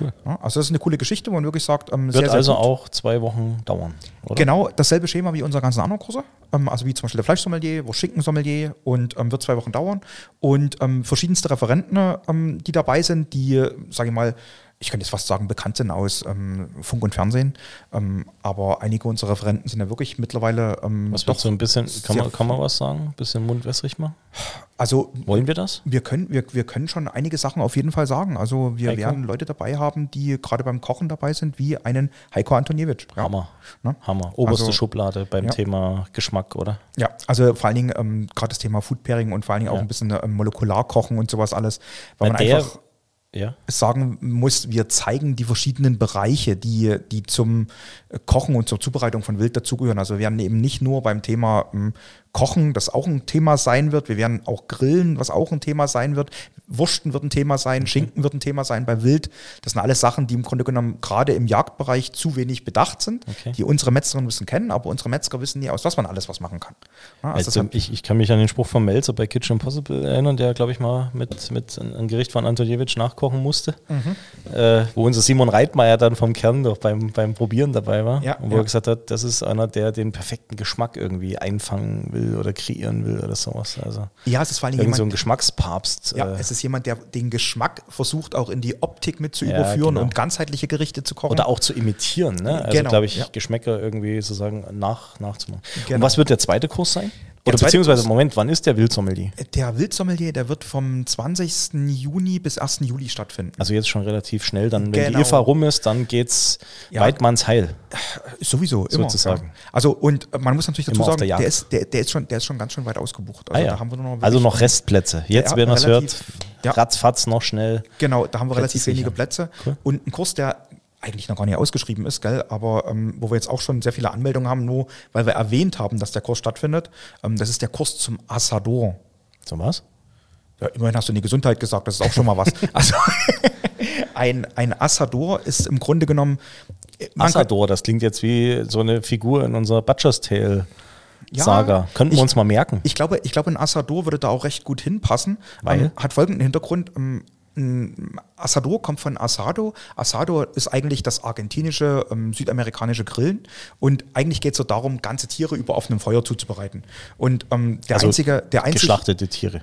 Cool. Ja, also das ist eine coole Geschichte, wo man wirklich sagt, ähm, Wird sehr, sehr also gut. auch zwei Wochen dauern, oder? Genau dasselbe Schema wie unsere ganzen anderen Kurse. Ähm, also wie zum Beispiel der Fleischsommelier, wo Schinkensommelier und ähm, wird zwei Wochen dauern. Und ähm, verschiedenste Referenten, ähm, die dabei sind, die, sage ich mal, ich könnte jetzt fast sagen, bekannt sind aus ähm, Funk und Fernsehen. Ähm, aber einige unserer Referenten sind ja wirklich mittlerweile ähm, Was wird so ein bisschen, kann man, kann man was sagen? Ein bisschen mundwässrig machen? Also Wollen wir das? wir können, wir, wir können schon einige Sachen auf jeden Fall sagen. Also wir Heiko? werden Leute dabei haben, die gerade beim Kochen dabei sind, wie einen Heiko Antoniewicz. Ja. Hammer. Ne? Hammer. Oberste Also- Schublade beim Ja. Thema Geschmack, oder? Ja, also vor allen Dingen ähm, gerade das Thema Food Pairing und vor allen Dingen auch Ja. ein bisschen ähm, Molekularkochen und sowas alles, weil Weil man der- einfach Ja. sagen muss, wir zeigen die verschiedenen Bereiche, die, die zum Kochen und zur Zubereitung von Wild dazugehören. Also wir werden eben nicht nur beim Thema ähm, Kochen, das auch ein Thema sein wird, wir werden auch Grillen, was auch ein Thema sein wird, Wursten wird ein Thema sein, Schinken wird ein Thema sein bei Wild. Das sind alles Sachen, die im Grunde genommen gerade im Jagdbereich zu wenig bedacht sind, Okay. die unsere Metzgerinnen müssen kennen, aber unsere Metzger wissen nie, aus was man alles was machen kann. Also Also ich, ich kann mich an den Spruch von Melzer bei Kitchen Impossible erinnern, der, glaube ich, mal mit, mit ein ein Gericht von Antoniewicz nachkochen musste, Mhm. äh, wo unser Simon Reitmeier dann vom Kern doch beim, beim Probieren dabei war. Ja, und wo ja. er gesagt hat, das ist einer, der den perfekten Geschmack irgendwie einfangen will oder kreieren will oder sowas. Also ja, es ist vor Dingen irgend so ein jemand, Geschmackspapst. Ja, äh, es ist jemand, der den Geschmack versucht, auch in die Optik mit zu Ja, überführen genau. und ganzheitliche Gerichte zu kochen. oder auch zu imitieren, ne? Also Genau, glaube ich. Geschmäcker irgendwie sozusagen nach, nachzumachen. Und Genau. was wird der zweite Kurs sein? Oder beziehungsweise, Moment, wann ist der Wildsommelier? Der Wildsommelier, der wird vom 20. Juni bis 1. Juli stattfinden. Also jetzt schon relativ schnell, dann wenn Genau. die IFA rum ist, dann geht's Ja. Weidmanns Heil. Sowieso, immer. Sozusagen. Also und äh, man muss natürlich dazu Immer sagen, der der, ist, der, der, ist schon, der ist schon ganz schön weit ausgebucht. Also Ah, ja. da haben wir noch also noch Restplätze. Jetzt, man es hört, ja. ratzfatz noch schnell. Genau, da haben wir Plätze relativ wenige. Plätze. Cool. Und ein Kurs, der eigentlich noch gar nicht ausgeschrieben ist, gell, aber ähm, wo wir jetzt auch schon sehr viele Anmeldungen haben, nur weil wir erwähnt haben, dass der Kurs stattfindet. Ähm, das ist der Kurs zum Assador. So was? Ja, immerhin hast du in die Gesundheit gesagt, das ist auch schon mal was. Also ein, ein Assador ist im Grunde genommen. äh, Assador, das klingt jetzt wie so eine Figur in unserer Butcher's Tale Ja, Saga. Könnten wir ich- uns mal merken. Ich glaube, ich glaube, ein Assador würde da auch recht gut hinpassen. Weil? Ähm, hat folgenden Hintergrund. Ähm, Asador kommt von Asado. Asado ist eigentlich das argentinische, ähm, südamerikanische Grillen. Und eigentlich geht es so darum, ganze Tiere über offenem Feuer zuzubereiten. Und ähm, der Also einzige, der einzige, Geschlachtete Tiere.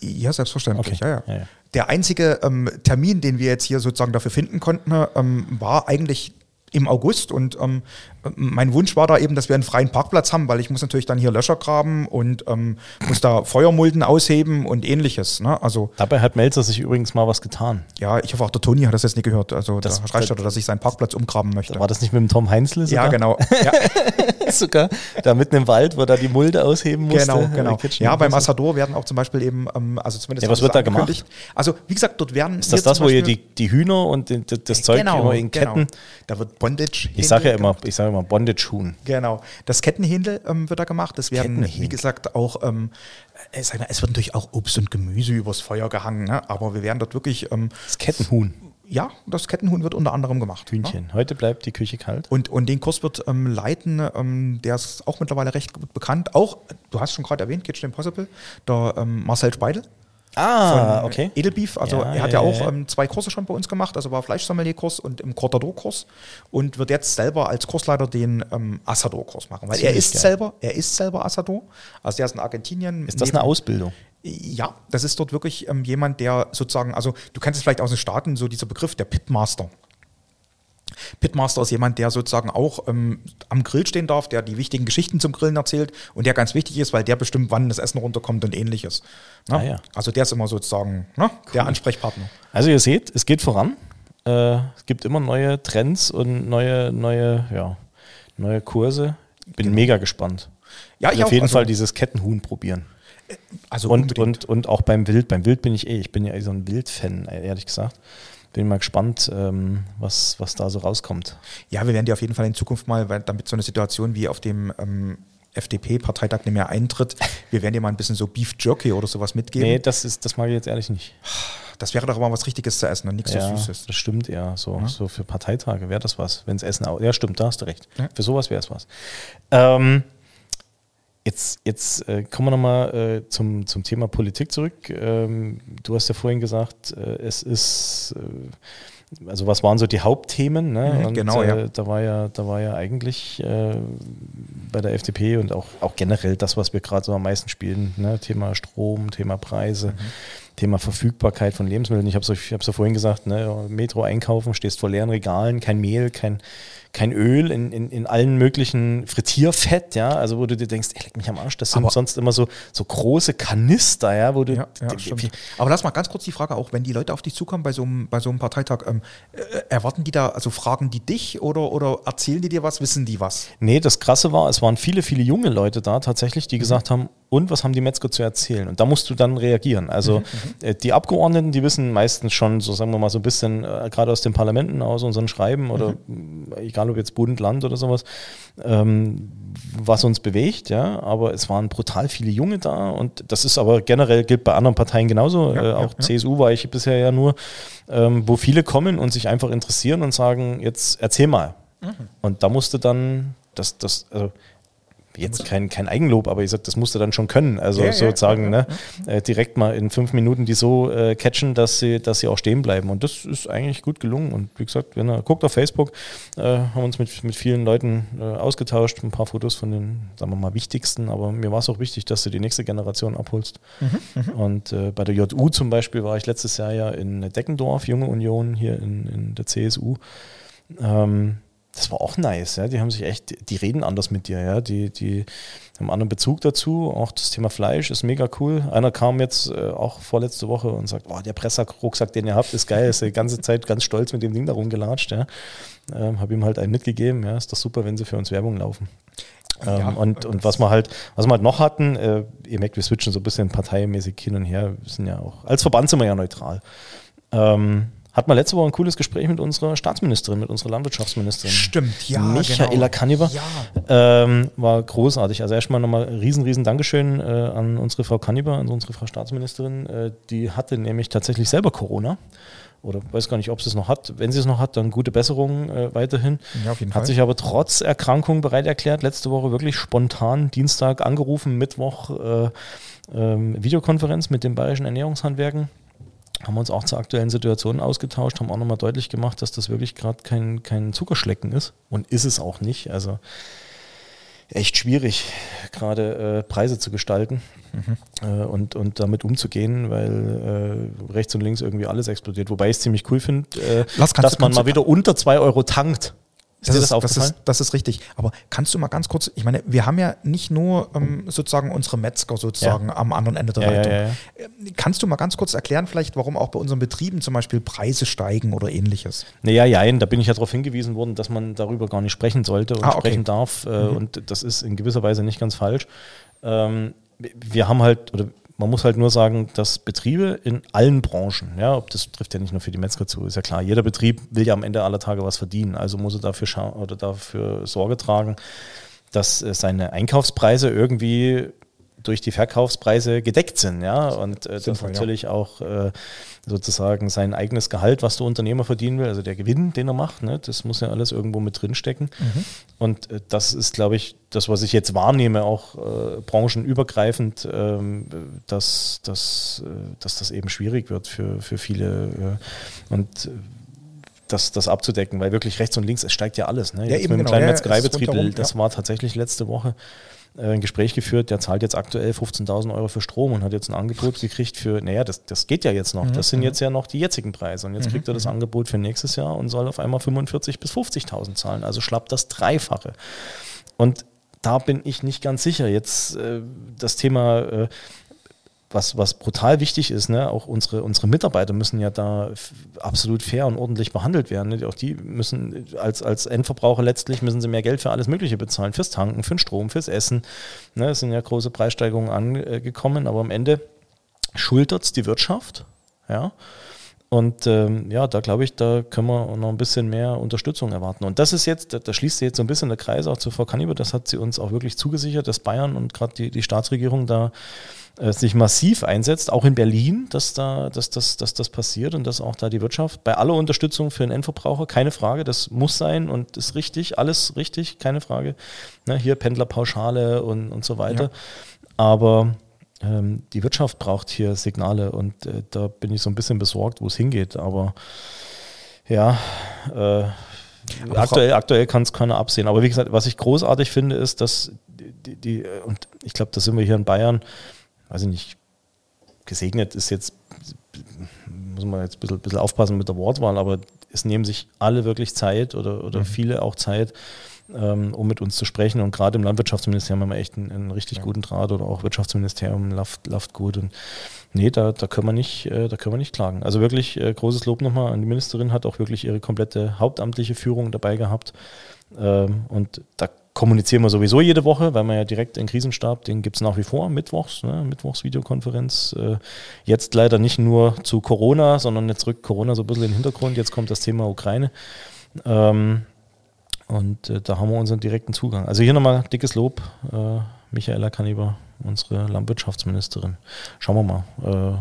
ja, selbstverständlich. Okay. Ja, ja. Ja, ja. Der einzige ähm, Termin, den wir jetzt hier sozusagen dafür finden konnten, ähm, war eigentlich im August und ähm, mein Wunsch war da eben, dass wir einen freien Parkplatz haben, weil ich muss natürlich dann hier Löcher graben und ähm, muss da Feuermulden ausheben und ähnliches. Ne? Also Dabei hat Melzer sich übrigens mal was getan. ja, ich hoffe auch der Toni hat das jetzt nicht gehört. Also Das- der Herr Reichstatter, dass ich seinen Parkplatz umgraben möchte. War das nicht mit dem Tom Heinzle ja, sogar? genau. Ja, sogar. Da mitten im Wald, wo da die Mulde ausheben musste. genau, genau. Äh, Kitchen- Ja, beim Assador werden auch zum Beispiel eben, ähm, also zumindest Ja, was wird da gemacht? Also wie gesagt, dort werden Ist das das, wo ihr die, die Hühner und den- das, Zeug immer in Ketten... Da wird Bondage. Ich sage ja immer, ich sage immer Bondage-Huhn. Genau. Das Kettenhändel ähm, wird da gemacht. Es werden, wie gesagt, auch, ähm, es, es wird natürlich auch Obst und Gemüse übers Feuer gehangen, ne? aber wir werden dort wirklich, ähm, Das Kettenhuhn. ja, das Kettenhuhn wird unter anderem gemacht. Ne? Hühnchen. Heute bleibt die Küche kalt. Und, und den Kurs wird ähm, leiten, ähm, der ist auch mittlerweile recht gut bekannt. Auch, du hast schon gerade erwähnt, Kitchen Impossible, der ähm, Marcel Speidel. Ah, okay. Edelbeef. Also Ja, er hat ja, ja, auch. Ähm, zwei Kurse schon bei uns gemacht, also war Fleischsommelier-Kurs und im Cortador-Kurs und wird jetzt selber als Kursleiter den ähm, Assador-Kurs machen. Weil er Ziemlich ist geil. selber, er ist selber Assador. Also der ist in Argentinien. Ist das eine Ausbildung? Ja, das ist dort wirklich ähm, jemand, der sozusagen, also du kennst es vielleicht aus den Staaten, so dieser Begriff, der Pitmaster. Pitmaster ist jemand, der sozusagen auch ähm, am Grill stehen darf, der die wichtigen Geschichten zum Grillen erzählt und der ganz wichtig ist, weil der bestimmt, wann das Essen runterkommt und ähnliches. Ne? Ah, ja. Also der ist immer sozusagen ne? der Ansprechpartner. Also ihr seht, es geht voran. Äh, es gibt immer neue Trends und neue, neue, ja, neue Kurse. Bin mega gespannt. Ja, Ich ich auf auch, jeden also- Fall dieses Kettenhuhn probieren. Also Und, unbedingt. und, und auch beim Wild. Beim Wild bin ich eh. Ich bin ja eh so ein Wild-Fan, ehrlich gesagt. Bin mal gespannt, ähm, was, was da so rauskommt. Ja, wir werden dir auf jeden Fall in Zukunft mal, weil damit so eine Situation wie auf dem ähm, FDP-Parteitag nicht mehr eintritt, wir werden dir mal ein bisschen so Beef Jerky oder sowas mitgeben. Nee, das, ist, das mag ich jetzt ehrlich nicht. Das wäre doch mal was Richtiges zu essen und nichts ja, so Süßes. das stimmt ja. So, so für Parteitage wäre das was, wenn es Essen auch. Ja, stimmt, da hast du recht. Ja. Für sowas wäre es was. Ähm, jetzt jetzt äh, kommen wir nochmal äh, zum, zum Thema Politik zurück. Ähm, du hast ja vorhin gesagt, äh, es ist. Äh, also was waren so die Hauptthemen? Ne? Mhm, genau, äh, ja. Da war ja, da war ja eigentlich äh, bei der FDP und auch, auch generell das, was wir gerade so am meisten spielen, ne? Thema Strom, Thema Preise, Thema Verfügbarkeit von Lebensmitteln. Ich habe es ja vorhin gesagt, ne? Metro einkaufen, stehst vor leeren Regalen, kein Mehl, kein, kein Öl in, in, in allen möglichen Frittierfett, ja, also wo du dir denkst, ey, leck mich am Arsch, das sind Aber- sonst immer so, so große Kanister, ja, wo du Ja, ja. Aber lass mal ganz kurz die Frage auch, wenn die Leute auf dich zukommen bei so einem, bei so einem Parteitag, ähm, äh, erwarten die da, also fragen die dich oder, oder erzählen die dir was, wissen die was? Nee, das Krasse war, es waren viele, viele junge Leute da tatsächlich, Mhm. die gesagt haben, und was haben die Metzger zu erzählen? Und da musst du dann reagieren. Also Mhm, äh, die Abgeordneten, die wissen meistens schon, so sagen wir mal so ein bisschen, äh, gerade aus den Parlamenten, aus unseren Schreiben oder Mhm. mh, egal ob jetzt Bund, Land oder sowas, ähm, was uns bewegt, ja, aber es waren brutal viele Junge da und das ist aber generell gilt bei anderen Parteien genauso, Ja, äh, auch ja. CSU war ich bisher ja nur, ähm, wo viele kommen und sich einfach interessieren und sagen, jetzt erzähl mal. Mhm. Und da musste dann, das, das, also jetzt kein, kein Eigenlob, aber ich sag, das musste dann schon können. Also Ja, sozusagen, ja, ne, äh, direkt mal in fünf Minuten die so äh, catchen, dass sie, dass sie auch stehen bleiben. Und das ist eigentlich gut gelungen. Und wie gesagt, wenn ihr guckt auf Facebook, äh, haben uns mit, mit vielen Leuten äh, ausgetauscht, ein paar Fotos von den, sagen wir mal, wichtigsten, aber mir war es auch wichtig, dass du die nächste Generation abholst. Mhm, Und äh, bei der JU zum Beispiel war ich letztes Jahr ja in Deckendorf, Junge Union hier in, in der CSU. Ähm, das war auch nice, ja. Die haben sich echt, die reden anders mit dir, ja. Die, die haben einen anderen Bezug dazu. Auch das Thema Fleisch ist mega cool. Einer kam jetzt äh, auch vorletzte Woche und sagt, oh, der Presserrucksack, den ihr habt, ist geil. Ist die ganze Zeit ganz stolz mit dem Ding da rumgelatscht, ja. Ähm, habe ihm halt einen mitgegeben, ja. Ist doch super, wenn sie für uns Werbung laufen. Ähm, Ja, und, und was wir halt, was wir halt noch hatten, äh, ihr merkt, wir switchen so ein bisschen parteimäßig hin und her. Wir sind ja auch, als Verband sind wir ja neutral. Ähm, hat man letzte Woche ein cooles Gespräch mit unserer Staatsministerin, mit unserer Landwirtschaftsministerin. Stimmt, ja, Michaela genau. Kanniber. Ja. Ähm, war großartig. Also erstmal nochmal riesen, riesen Dankeschön äh, an unsere Frau Kanniber, an unsere Frau Staatsministerin. Äh, die hatte nämlich tatsächlich selber Corona. Oder weiß gar nicht, ob sie es noch hat. Wenn sie es noch hat, dann gute Besserung äh, weiterhin. Ja, auf jeden Hat Fall. sich aber trotz Erkrankung bereit erklärt, letzte Woche wirklich spontan Dienstag angerufen, Mittwoch äh, ähm, Videokonferenz mit den bayerischen Ernährungshandwerken. Haben wir uns auch zur aktuellen Situation ausgetauscht, haben auch nochmal deutlich gemacht, dass das wirklich gerade kein, kein Zuckerschlecken ist. Und ist es auch nicht. Also echt schwierig, gerade äh, Preise zu gestalten mhm. äh, und, und damit umzugehen, weil äh, rechts und links irgendwie alles explodiert. Wobei ich es ziemlich cool finde, äh, dass man mal wieder unter 2 Euro tankt. Ist das, das, das, ist, das ist richtig. Aber kannst du mal ganz kurz, ich meine, wir haben ja nicht nur ähm, sozusagen unsere Metzger sozusagen ja. am anderen Ende der ja, Leitung. Ja, ähm, kannst du mal ganz kurz erklären, vielleicht, warum auch bei unseren Betrieben zum Beispiel Preise steigen oder ähnliches? Naja, ja, da bin ich ja darauf hingewiesen worden, dass man darüber gar nicht sprechen sollte und ah, okay. sprechen darf. Äh, mhm. Und das ist in gewisser Weise nicht ganz falsch. Ähm, wir haben halt, oder man muss halt nur sagen, dass Betriebe in allen Branchen, ja, ob das trifft ja nicht nur für die Metzger zu, ist ja klar, jeder Betrieb will ja am Ende aller Tage was verdienen, also muss er dafür oder dafür Sorge tragen, dass seine Einkaufspreise irgendwie durch die Verkaufspreise gedeckt sind, ja, und äh, das natürlich ja. auch äh, sozusagen sein eigenes Gehalt, was der Unternehmer verdienen will, also der Gewinn, den er macht, ne, das muss ja alles irgendwo mit drinstecken. Mhm. Und äh, das ist, glaube ich, das, was ich jetzt wahrnehme, auch äh, branchenübergreifend, ähm, dass, dass, äh, dass das eben schwierig wird für, für viele. Äh, und das, das abzudecken, weil wirklich rechts und links, es steigt ja alles. Ne? Ja, Jetzt eben mit dem genau. kleinen ja, Metzgereibetrieb, das war tatsächlich letzte Woche äh, ein Gespräch geführt, der zahlt jetzt aktuell 15.000 Euro für Strom und hat jetzt ein Angebot gekriegt für, naja, das, das geht ja jetzt noch, das sind mhm. jetzt ja noch die jetzigen Preise und jetzt mhm. kriegt er das mhm. Angebot für nächstes Jahr und soll auf einmal 45.000 bis 50.000 zahlen, also schlappt das Dreifache. Und da bin ich nicht ganz sicher. Jetzt äh, das Thema äh, was, was brutal wichtig ist, ne? auch unsere, unsere Mitarbeiter müssen ja da absolut fair und ordentlich behandelt werden. Ne? Auch die müssen als, als Endverbraucher letztlich müssen sie mehr Geld für alles Mögliche bezahlen, fürs Tanken, für den Strom, fürs Essen. Ne? Es sind ja große Preissteigerungen angekommen, aber am Ende schultert es die Wirtschaft. Ja. Und ähm, ja, da glaube ich, da können wir noch ein bisschen mehr Unterstützung erwarten. Und das ist jetzt, da, da schließt sich jetzt so ein bisschen der Kreis auch zu Frau Kanniber, das hat sie uns auch wirklich zugesichert, dass Bayern und gerade die, die Staatsregierung da äh, sich massiv einsetzt, auch in Berlin, dass, da, dass, dass, dass das passiert und dass auch da die Wirtschaft bei aller Unterstützung für den Endverbraucher, keine Frage, das muss sein und ist richtig, alles richtig, keine Frage. Ne, hier Pendlerpauschale und, und so weiter. Ja. Aber die Wirtschaft braucht hier Signale und äh, da bin ich so ein bisschen besorgt, wo es hingeht. Aber ja, äh, aktuell, aktuell kann es keiner absehen. Aber wie gesagt, was ich großartig finde, ist, dass die, die und ich glaube, da sind wir hier in Bayern, weiß ich nicht, gesegnet ist jetzt, muss man jetzt ein bisschen, bisschen aufpassen mit der Wortwahl, aber es nehmen sich alle wirklich Zeit oder, oder mhm. viele auch Zeit, ähm, um mit uns zu sprechen. Und gerade im Landwirtschaftsministerium haben wir echt einen, einen richtig ja. guten Draht oder auch Wirtschaftsministerium läuft, läuft gut. Und nee, da, da, können wir nicht, äh, da können wir nicht klagen. Also wirklich äh, großes Lob nochmal an die Ministerin, hat auch wirklich ihre komplette hauptamtliche Führung dabei gehabt. Ähm, und da kommunizieren wir sowieso jede Woche, weil wir ja direkt den Krisenstab, den gibt es nach wie vor, mittwochs, ne, Mittwochs Videokonferenz. Äh, jetzt leider nicht nur zu Corona, sondern jetzt rückt Corona so ein bisschen in den Hintergrund. Jetzt kommt das Thema Ukraine. Ähm, und äh, da haben wir unseren direkten Zugang. Also hier nochmal dickes Lob, äh, Michaela Kanniber, unsere Landwirtschaftsministerin. Schauen wir mal, äh,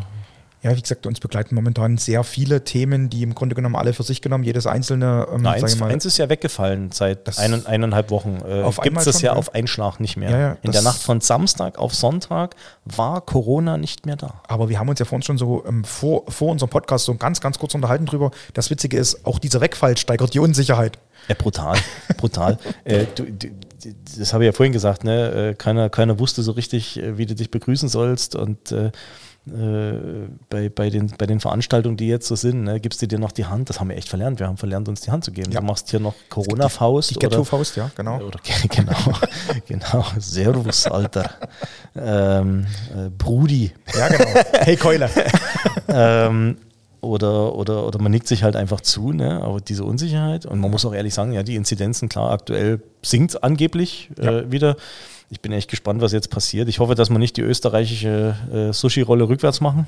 ja, wie gesagt, uns begleiten momentan sehr viele Themen, die im Grunde genommen alle für sich genommen, jedes einzelne. Ähm, Na, eins, mal, eins ist ja weggefallen seit ein, eineinhalb Wochen. Äh, Gibt es das ja, ja auf einen Schlag nicht mehr. Ja, ja, In der Nacht von Samstag auf Sonntag war Corona nicht mehr da. Aber wir haben uns ja vor uns schon so ähm, vor, vor unserem Podcast so ganz, ganz kurz unterhalten drüber. Das Witzige ist, auch dieser Wegfall steigert die Unsicherheit. Ja, brutal, brutal. äh, du, du, das habe ich ja vorhin gesagt, ne? Äh, keiner, keiner wusste so richtig, äh, wie du dich begrüßen sollst und äh, äh, bei, bei, den, bei den Veranstaltungen, die jetzt so sind, ne, gibst du dir noch die Hand. Das haben wir echt verlernt. Wir haben verlernt, uns die Hand zu geben. Ja. Du machst hier noch Corona-Faust. Die, die Ghetto-Faust, ja, genau. Oder, genau, genau. Servus, Alter. Ähm, äh, Brudi. Ja, genau. Hey, Keule. ähm, oder, oder, oder man nickt sich halt einfach zu, ne? aber diese Unsicherheit. Und man muss auch ehrlich sagen, ja, die Inzidenzen, klar, aktuell sinkt angeblich ja. äh, wieder ich bin echt gespannt, was jetzt passiert. Ich hoffe, dass wir nicht die österreichische äh, Sushi-Rolle rückwärts machen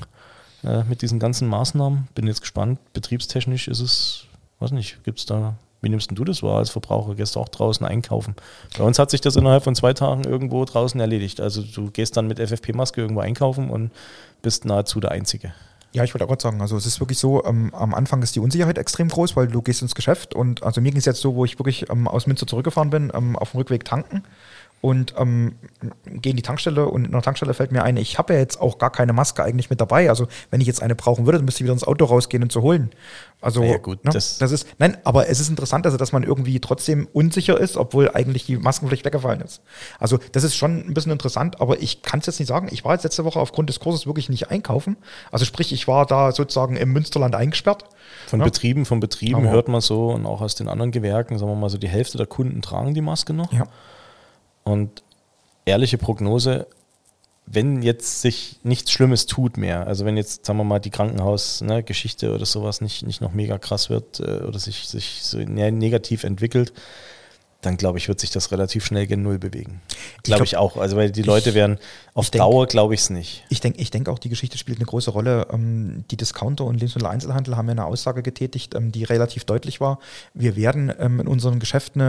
äh, mit diesen ganzen Maßnahmen. Bin jetzt gespannt. Betriebstechnisch ist es, weiß nicht, gibt es da, wie nimmst du das wahr als Verbraucher? Gehst du auch draußen einkaufen? Bei uns hat sich das innerhalb von zwei Tagen irgendwo draußen erledigt. Also du gehst dann mit FFP-Maske irgendwo einkaufen und bist nahezu der Einzige. Ja, ich wollte auch gerade sagen, also es ist wirklich so, ähm, am Anfang ist die Unsicherheit extrem groß, weil du gehst ins Geschäft und also mir ging es jetzt so, wo ich wirklich ähm, aus Münster zurückgefahren bin, ähm, auf dem Rückweg tanken und ähm, gehe in die Tankstelle und in der Tankstelle fällt mir ein, ich habe ja jetzt auch gar keine Maske eigentlich mit dabei. Also wenn ich jetzt eine brauchen würde, dann müsste ich wieder ins Auto rausgehen und zu holen. Also Ja, gut, ne, das- das, ist, nein, aber es ist interessant, also, dass man irgendwie trotzdem unsicher ist, obwohl eigentlich die Maskenpflicht weggefallen ist. Also das ist schon ein bisschen interessant, aber ich kann es jetzt nicht sagen. Ich war jetzt letzte Woche aufgrund des Kurses wirklich nicht einkaufen. Also sprich, ich war da sozusagen im Münsterland eingesperrt. Von Ja. Betrieben, von Betrieben Aber- hört man so und auch aus den anderen Gewerken, sagen wir mal so, die Hälfte der Kunden tragen die Maske noch. Ja. Und ehrliche Prognose, wenn jetzt sich nichts Schlimmes tut mehr, also wenn jetzt, sagen wir mal, die Krankenhausgeschichte oder sowas nicht, nicht noch mega krass wird äh, oder sich, sich so ne negativ entwickelt, dann glaube ich, wird sich das relativ schnell gen Null bewegen. Glaube glaub- ich auch. Also weil die Leute werden auf ich Dauer, glaube ich es nicht. Ich denke ich denk auch, die Geschichte spielt eine große Rolle. Ähm, die Discounter und Lebensmitteleinzelhandel haben ja eine Aussage getätigt, ähm, die relativ deutlich war. Wir werden ähm, in unseren Geschäften,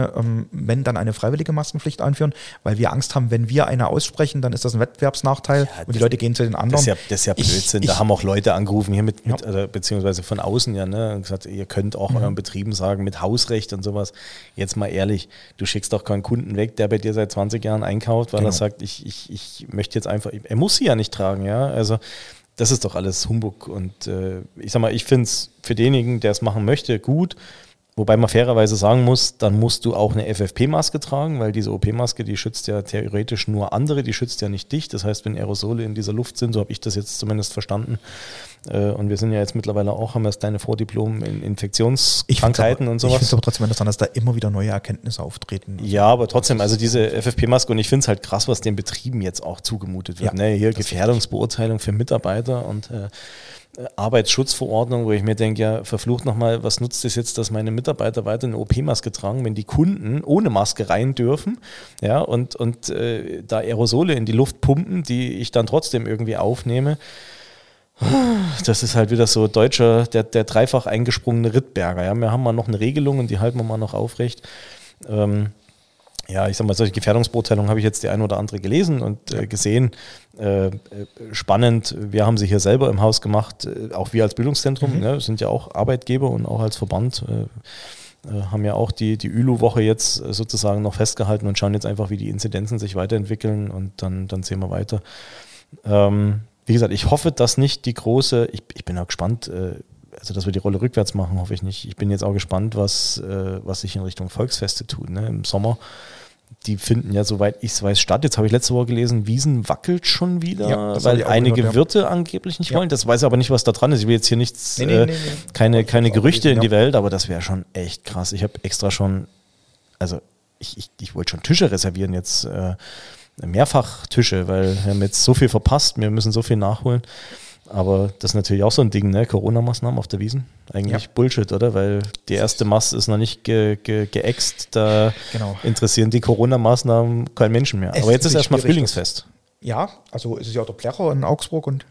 wenn dann eine freiwillige Maskenpflicht einführen, weil wir Angst haben, wenn wir eine aussprechen, dann ist das ein Wettbewerbsnachteil und die Leute gehen zu den anderen. Das ist ja, das ist ja Ich- Blödsinn. ich- da haben auch Leute angerufen, hier mit, mit Ja. oder beziehungsweise von außen ja, ne, und gesagt, ihr könnt auch euren Betrieben sagen, mit Hausrecht und sowas. Jetzt mal ehrlich, du schickst doch keinen Kunden weg, der bei dir seit 20 Jahren einkauft, weil er Genau. sagt, ich, ich, ich möchte jetzt einfach, er muss sie ja nicht tragen, ja. Also das ist doch alles Humbug. Und äh, ich sag mal, ich finde es für denjenigen, der es machen möchte, gut. Wobei man fairerweise sagen muss, dann musst du auch eine FFP-Maske tragen, weil diese OP-Maske, die schützt ja theoretisch nur andere, die schützt ja nicht dich. Das heißt, wenn Aerosole in dieser Luft sind, so habe ich das jetzt zumindest verstanden, äh, und wir sind ja jetzt mittlerweile auch, haben wir das kleine Vordiplom in Infektionskrankheiten und Ich finde sowas. es aber trotzdem interessant, dass da immer wieder neue Erkenntnisse auftreten. Ja, aber trotzdem, also diese FFP-Maske und ich finde es halt krass, was den Betrieben jetzt auch zugemutet wird. Ja, ne? Hier Gefährdungsbeurteilung für Mitarbeiter und äh, Arbeitsschutzverordnung, wo ich mir denke, ja, verflucht nochmal, was nutzt es jetzt, dass meine Mitarbeiter weiter eine OP-Maske tragen, wenn die Kunden ohne Maske rein dürfen, ja, und, und äh, da Aerosole in die Luft pumpen, die ich dann trotzdem irgendwie aufnehme. Das ist halt wieder so deutscher, der, der dreifach eingesprungene Rittberger. Ja. Wir haben mal noch eine Regelung und die halten wir mal noch aufrecht. Ähm, ja, ich sag mal, solche Gefährdungsbeurteilungen habe ich jetzt die eine oder andere gelesen und äh, gesehen. Äh, äh, spannend, wir haben sie hier selber im Haus gemacht, äh, auch wir als Bildungszentrum, ne, sind ja auch Arbeitgeber und auch als Verband. Äh, äh, haben ja auch die, die ÜLU-Woche jetzt sozusagen noch festgehalten und schauen jetzt einfach, wie die Inzidenzen sich weiterentwickeln und dann, dann sehen wir weiter. Ähm, wie gesagt, ich hoffe, dass nicht die große, ich, ich bin auch gespannt, also dass wir die Rolle rückwärts machen, hoffe ich nicht. Ich bin jetzt auch gespannt, was, äh, was sich in Richtung Volksfeste tut. Ne? Im Sommer, die finden ja, soweit ich es weiß, statt. Jetzt habe ich letzte Woche gelesen, Wiesen wackelt schon wieder, Ja, weil einige gehört, ja. Wirte angeblich nicht Ja. wollen. Das weiß ich aber nicht, was da dran ist. Ich will jetzt hier nichts, Nee, nee, äh, nee, keine, keine Gerüchte in die. Welt, aber das wäre schon echt krass. Ich habe extra schon, also ich, ich, ich wollte schon Tische reservieren jetzt. Äh, mehrfach Tische, weil wir haben jetzt so viel verpasst, wir müssen so viel nachholen. Aber das ist natürlich auch so ein Ding, ne? Corona-Maßnahmen auf der Wiesen. Eigentlich Ja. Bullshit, oder? Weil die erste Mast ist noch nicht ge ge geäxt. Da Genau. interessieren die Corona-Maßnahmen keinen Menschen mehr. Es Aber jetzt ist ist erstmal Frühlingsfest. Ja, also es ist ja auch der Plärrer in Augsburg und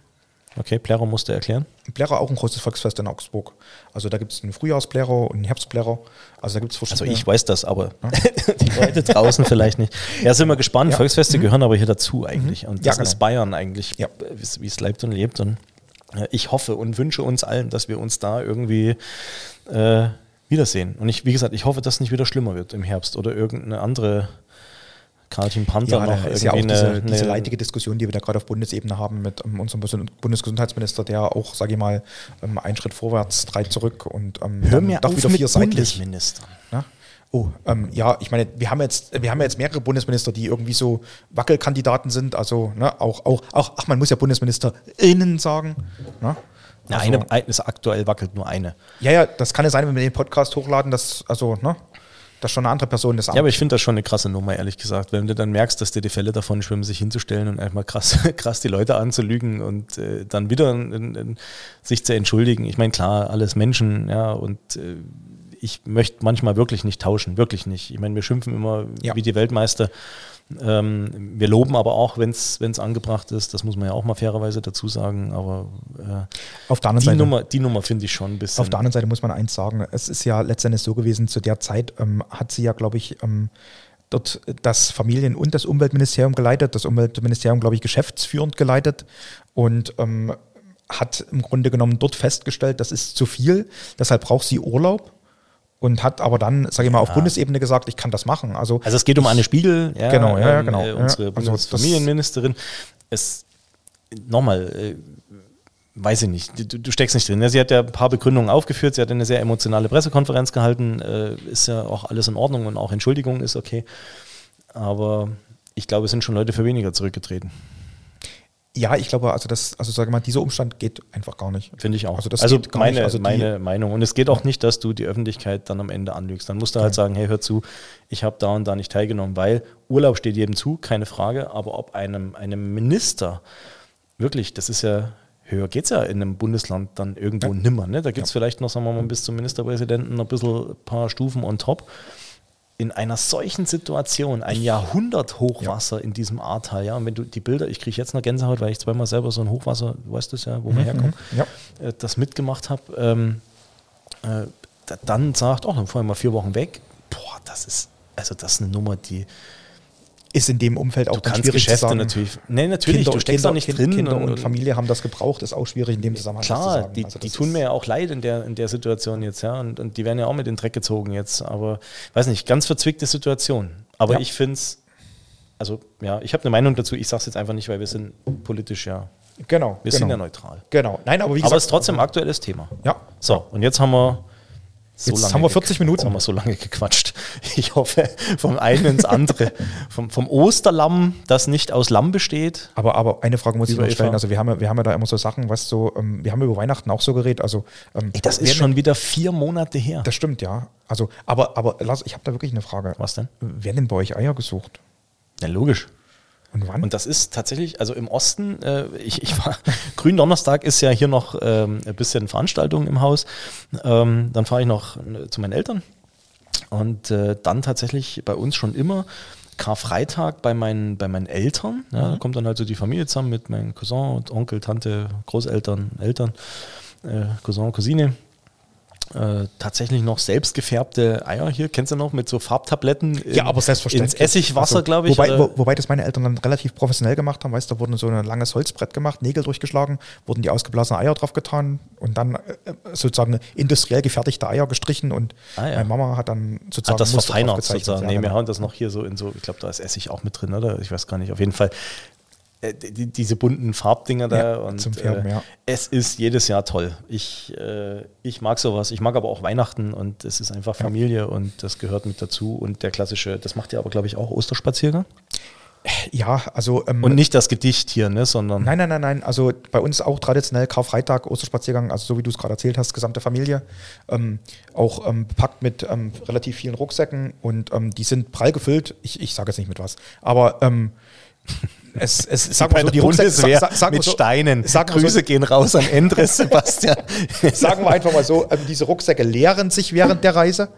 Okay, Plero musste erklären. Plärrer auch ein großes Volksfest in Augsburg. Also da gibt es einen Frühjahrsplärrer und einen Herbstplärrer. Also da gibt es Also verschiedene. ich weiß das, aber die Leute draußen vielleicht nicht. Ja, sind wir gespannt. Ja. Volksfeste gehören aber hier dazu eigentlich. Und Mhm. Ja, das ist genau. Bayern eigentlich, Ja. wie es lebt und lebt. Und ich hoffe und wünsche uns allen, dass wir uns da irgendwie äh, wiedersehen. Und ich, wie gesagt, ich hoffe, dass es nicht wieder schlimmer wird im Herbst oder irgendeine andere Carlton Panther ja, noch ist ja auch diese, eine, diese leidige Diskussion, die wir da gerade auf Bundesebene haben mit ähm, unserem Bundesgesundheitsminister, der auch, sage ich mal, ähm, einen Schritt vorwärts, drei zurück und ähm, Hör mir doch auf wieder mit vier seitlich. Bundesministern. Ja? Oh, ähm, ja, ich meine, wir haben jetzt, wir haben jetzt mehrere Bundesminister, die irgendwie so Wackelkandidaten sind. Also, ne, auch, auch, auch, ach, man muss ja BundesministerInnen sagen. Ne? Also- eine, ein- ist aktuell wackelt nur eine. Ja, ja, das kann ja sein, wenn wir den Podcast hochladen, dass, also, ne, dass schon eine andere Person das Ja, aber ich finde das schon eine krasse Nummer, ehrlich gesagt. Wenn du dann merkst, dass dir die Fälle davon schwimmen, sich hinzustellen und einfach krass, krass die Leute anzulügen und äh, dann wieder in, in, sich zu entschuldigen. Ich meine, klar, alles Menschen, ja, und äh, ich möchte manchmal wirklich nicht tauschen, wirklich nicht. Ich meine, wir schimpfen immer Ja. wie die Weltmeister. Ähm, wir loben aber auch, wenn es angebracht ist. Das muss man ja auch mal fairerweise dazu sagen. Aber äh, Auf der anderen die, Seite. Nummer, die Nummer finde ich schon ein bisschen. Auf der anderen Seite muss man eins sagen, es ist ja letztendlich so gewesen, zu der Zeit ähm, hat sie ja, glaube ich, ähm, dort das Familien- und das Umweltministerium geleitet, das Umweltministerium, glaube ich, geschäftsführend geleitet und ähm, hat im Grunde genommen dort festgestellt, das ist zu viel, deshalb braucht sie Urlaub und hat aber dann, sage ich mal, auf Bundesebene gesagt, ich kann das machen. Also, Also es geht um Anne Spiegel, ja, Genau, ja, ähm, genau, äh, unsere Also Bundesfamilienministerin. Es nochmal, äh, weiß ich nicht, du, du steckst nicht drin. Ja, Sie hat ja ein paar Begründungen aufgeführt, sie hat eine sehr emotionale Pressekonferenz gehalten, äh, ist ja auch alles in Ordnung und auch Entschuldigung ist okay. Aber ich glaube, es sind schon Leute für weniger zurückgetreten. Ja, ich glaube, also das, also sage mal, dieser Umstand geht einfach gar nicht. Finde ich auch. Also das also geht gar meine, nicht. Also meine Meinung. Und es geht auch nicht, dass du die Öffentlichkeit dann am Ende anlügst. Dann musst du halt sagen, hey, hör zu, ich habe da und da nicht teilgenommen, weil Urlaub steht jedem zu, keine Frage. Aber ob einem, einem Minister wirklich, das ist ja, höher geht es ja in einem Bundesland dann irgendwo nimmer. Ne? Da gibt es vielleicht noch, sagen wir mal, bis zum Ministerpräsidenten ein bisschen ein paar Stufen on top. In einer solchen Situation, ein Jahrhundert-Hochwasser in diesem Ahrtal, ja, und wenn du die Bilder, ich kriege jetzt noch Gänsehaut, weil ich zweimal selber so ein Hochwasser, du weißt das ja, wo wir herkommen, Ja. äh, das mitgemacht habe, ähm, äh, da, dann sagt, oh, dann fahren wir mal vier Wochen weg. Boah, das ist, also das ist eine Nummer, die, Ist in dem Umfeld auch du kannst schwierig Geschäfte zu sagen. natürlich, nee, natürlich, Kinder, du steckst Kinder, da nicht Kind- drin. Kinder und, Familie haben das gebraucht, ist auch schwierig in dem Zusammenhang. zu Klar, sagen. die, Also die tun mir ja auch leid in der, in der Situation jetzt, ja, und, und die werden ja auch mit den Dreck gezogen jetzt, aber weiß nicht, ganz verzwickte Situation. Aber Ja. ich finde es, also ja, ich habe eine Meinung dazu, ich sage es jetzt einfach nicht, weil wir sind politisch ja, Genau. wir genau. sind ja neutral. Genau. Nein, aber wie Aber gesagt, es ist trotzdem ein aktuelles Thema. Ja. So, und jetzt haben wir. So Jetzt lange haben wir ge- 40 Minuten. Jetzt haben wir so lange gequatscht. Ich hoffe, vom einen ins andere. vom, vom Osterlamm, das nicht aus Lamm besteht. Aber, aber eine Frage muss ich noch stellen. Also wir haben, ja, wir haben ja da immer so Sachen, was so, ähm, wir haben über Weihnachten auch so geredet. Also ähm, Ey, das ist schon wieder vier Monate her. Das stimmt, ja. Also, aber, aber Lars, ich habe da wirklich eine Frage. Was denn? Werden denn bei euch Eier gesucht? Ja, logisch. Und wann? Und das ist tatsächlich, also im Osten, äh, ich, ich war, Gründonnerstag ist ja hier noch ähm, ein bisschen Veranstaltung im Haus. Ähm, dann fahre ich noch äh, zu meinen Eltern. Und äh, dann tatsächlich bei uns schon immer Karfreitag bei meinen, bei meinen Eltern. Ja, Da kommt dann also die Familie zusammen mit meinem Cousin und Onkel, Tante, Großeltern, Eltern, äh, Cousin, Cousine. Äh, tatsächlich noch selbst gefärbte Eier hier, kennst du noch, mit so Farbtabletten? in- ja, aber selbstverständlich. Ins Essigwasser, Also, glaube ich. Wobei, wo, wobei das meine Eltern dann relativ professionell gemacht haben. Weißt du, da wurden so ein langes Holzbrett gemacht, Nägel durchgeschlagen, wurden die ausgeblasenen Eier drauf getan und dann äh, sozusagen industriell gefertigte Eier gestrichen und Ah, ja. meine Mama hat dann sozusagen Hat das Muster verfeinert sozusagen. Ja, nee, wir genau. hauen das noch hier so in so, ich glaube, da ist Essig auch mit drin, oder? Ich weiß gar nicht. Auf jeden Fall äh, die, diese bunten Farbdinger da. Ja, und, zum Färben, äh, ja. Es ist jedes Jahr toll. Ich, äh, ich mag sowas. Ich mag aber auch Weihnachten und es ist einfach Familie und das gehört mit dazu. Und der klassische, das macht ja aber, glaube ich, auch Osterspaziergang. Ja, also ähm, Und nicht das Gedicht hier, ne, sondern Nein, nein, nein, nein. Also bei uns auch traditionell Karfreitag, Osterspaziergang, also so wie du es gerade erzählt hast, gesamte Familie. Ähm, auch ähm, bepackt mit ähm, relativ vielen Rucksäcken und ähm, die sind prall gefüllt. Ich, ich sage jetzt nicht mit was. Aber ähm, es, es sagen wir so, die Bundeswehr sa- sa- sagen wir mit so, Steinen. Wir, Grüße so, gehen raus an Endres, Sebastian. sagen wir einfach mal so, ähm, diese Rucksäcke leeren sich während der Reise.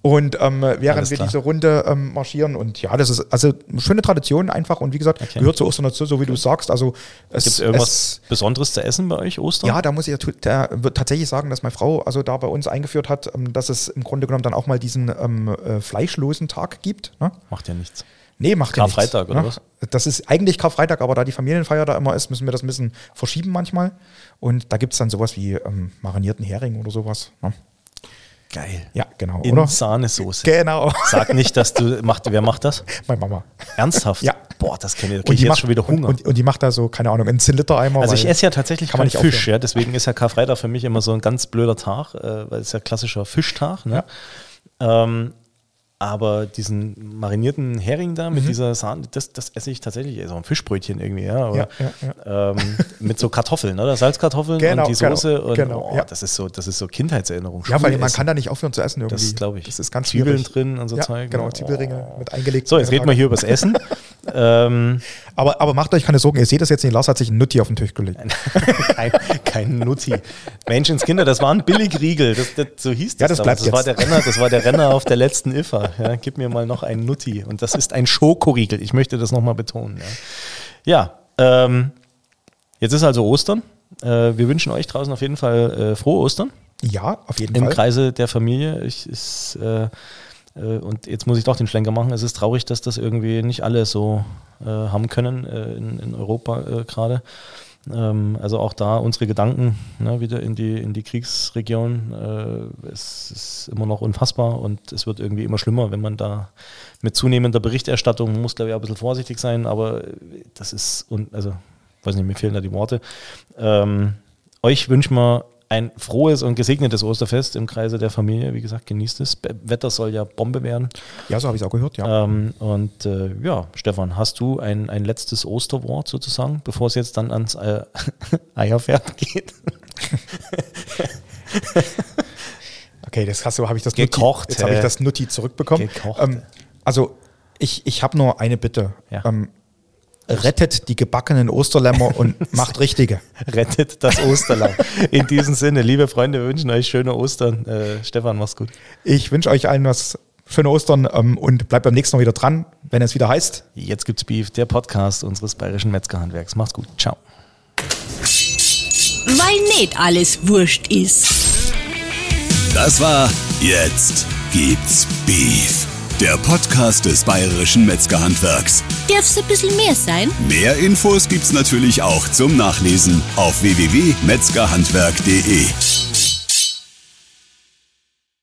Und ähm, während Alles wir klar. diese Runde ähm, marschieren und ja, das ist also eine schöne Tradition einfach und wie gesagt, Okay. gehört zu Ostern dazu, so wie du sagst. Also es, Gibt es irgendwas Besonderes zu essen bei euch, Ostern? Ja, da muss ich da wird tatsächlich sagen, dass meine Frau also da bei uns eingeführt hat, ähm, dass es im Grunde genommen dann auch mal diesen ähm, äh, fleischlosen Tag gibt. Ne? Macht ja nichts. Nee, macht ja Karfreitag, oder ne? Das ist eigentlich Karfreitag, aber da die Familienfeier da immer ist, müssen wir das ein bisschen verschieben manchmal. Und da gibt es dann sowas wie ähm, marinierten Hering oder sowas. Ne? Geil. Ja, genau. In oder? Sahnesoße. Genau. Sag nicht, dass du, macht, wer macht das? Meine Mama. Ernsthaft? Ja. Boah, das kenne ich, da Und ich die jetzt macht schon wieder Hunger. Und, und, und die macht da so, keine Ahnung, einen 10-Liter-Eimer. also ich esse ja tatsächlich keinen nicht Fisch, aufhören. ja, deswegen ist ja Karfreitag für mich immer so ein ganz blöder Tag, äh, weil es ja klassischer Fischtag. Ne? Ähm, aber diesen marinierten Hering da Mhm. mit dieser Sahne, das, das esse ich tatsächlich, so ein Fischbrötchen irgendwie, ja, aber, Ja, ja, Ähm, mit so Kartoffeln, oder? Salzkartoffeln Genau, und die Soße genau, und genau, oh, ja. das ist so, das ist so Kindheitserinnerung. Ja, weil man kann da nicht aufhören zu essen irgendwie. Das glaube ich. Das ist ganz Zwiebeln schwierig. drin und so ja, Zeug. Genau, Oh. Zwiebelringe mit eingelegt. So, jetzt reden wir hier übers Essen. ähm, Aber, aber macht euch keine Sorgen, ihr seht das jetzt nicht. Lars hat sich ein Nutti auf den Tisch gelegt. kein, kein Nutti. Menschenskinder, das war ein Billigriegel. Das, das, so hieß das. Ja, das damals. bleibt das war der Renner, Das war der Renner auf der letzten IFA. Ja, gib mir mal noch einen Nutti. Und das ist ein Schokoriegel. Ich möchte das nochmal betonen. Ja, ja ähm, jetzt ist also Ostern. Äh, wir wünschen euch draußen auf jeden Fall äh, frohe Ostern Ja, auf jeden im Fall. Kreise der Familie. Ich, ist, äh, und jetzt muss ich doch den Schlenker machen. Es ist traurig, dass das irgendwie nicht alle so äh, haben können äh, in, in Europa äh, gerade. Ähm, also auch da unsere Gedanken ne, wieder in die, in die Kriegsregion. Äh, es ist immer noch unfassbar und es wird irgendwie immer schlimmer, wenn man da mit zunehmender Berichterstattung, man muss glaube ich auch ein bisschen vorsichtig sein, aber das ist, un, also weiß nicht, mir fehlen da die Worte. Ähm, euch wünschen wir ein frohes und gesegnetes Osterfest im Kreise der Familie. Wie gesagt, genießt es. Wetter soll ja Bombe werden. Ja, so habe ich es auch gehört, ja. Ähm, und äh, ja, Stefan, hast du ein, ein letztes Osterwort sozusagen, bevor es jetzt dann ans äh, Eierpferd geht? okay, das hast du, habe ich das Gekocht, Nutti, jetzt habe ich das Nutti zurückbekommen. Gekocht. Ähm, also ich, ich habe nur eine Bitte. Ja. Ähm, rettet die gebackenen Osterlämmer und macht richtige. Rettet das Osterlamm. In diesem Sinne, liebe Freunde, wir wünschen euch schöne Ostern. Äh, Stefan, mach's gut. Ich wünsche euch allen was schöne Ostern ähm, und bleibt beim nächsten Mal wieder dran, wenn es wieder heißt. Jetzt gibt's Beef, der Podcast unseres bayerischen Metzgerhandwerks. Macht's gut. Ciao. Weil nicht alles wurscht ist. Das war Jetzt gibt's Beef. Der Podcast des bayerischen Metzgerhandwerks. Darf's ein bisschen mehr sein? Mehr Infos gibt's natürlich auch zum Nachlesen auf www.metzgerhandwerk.de.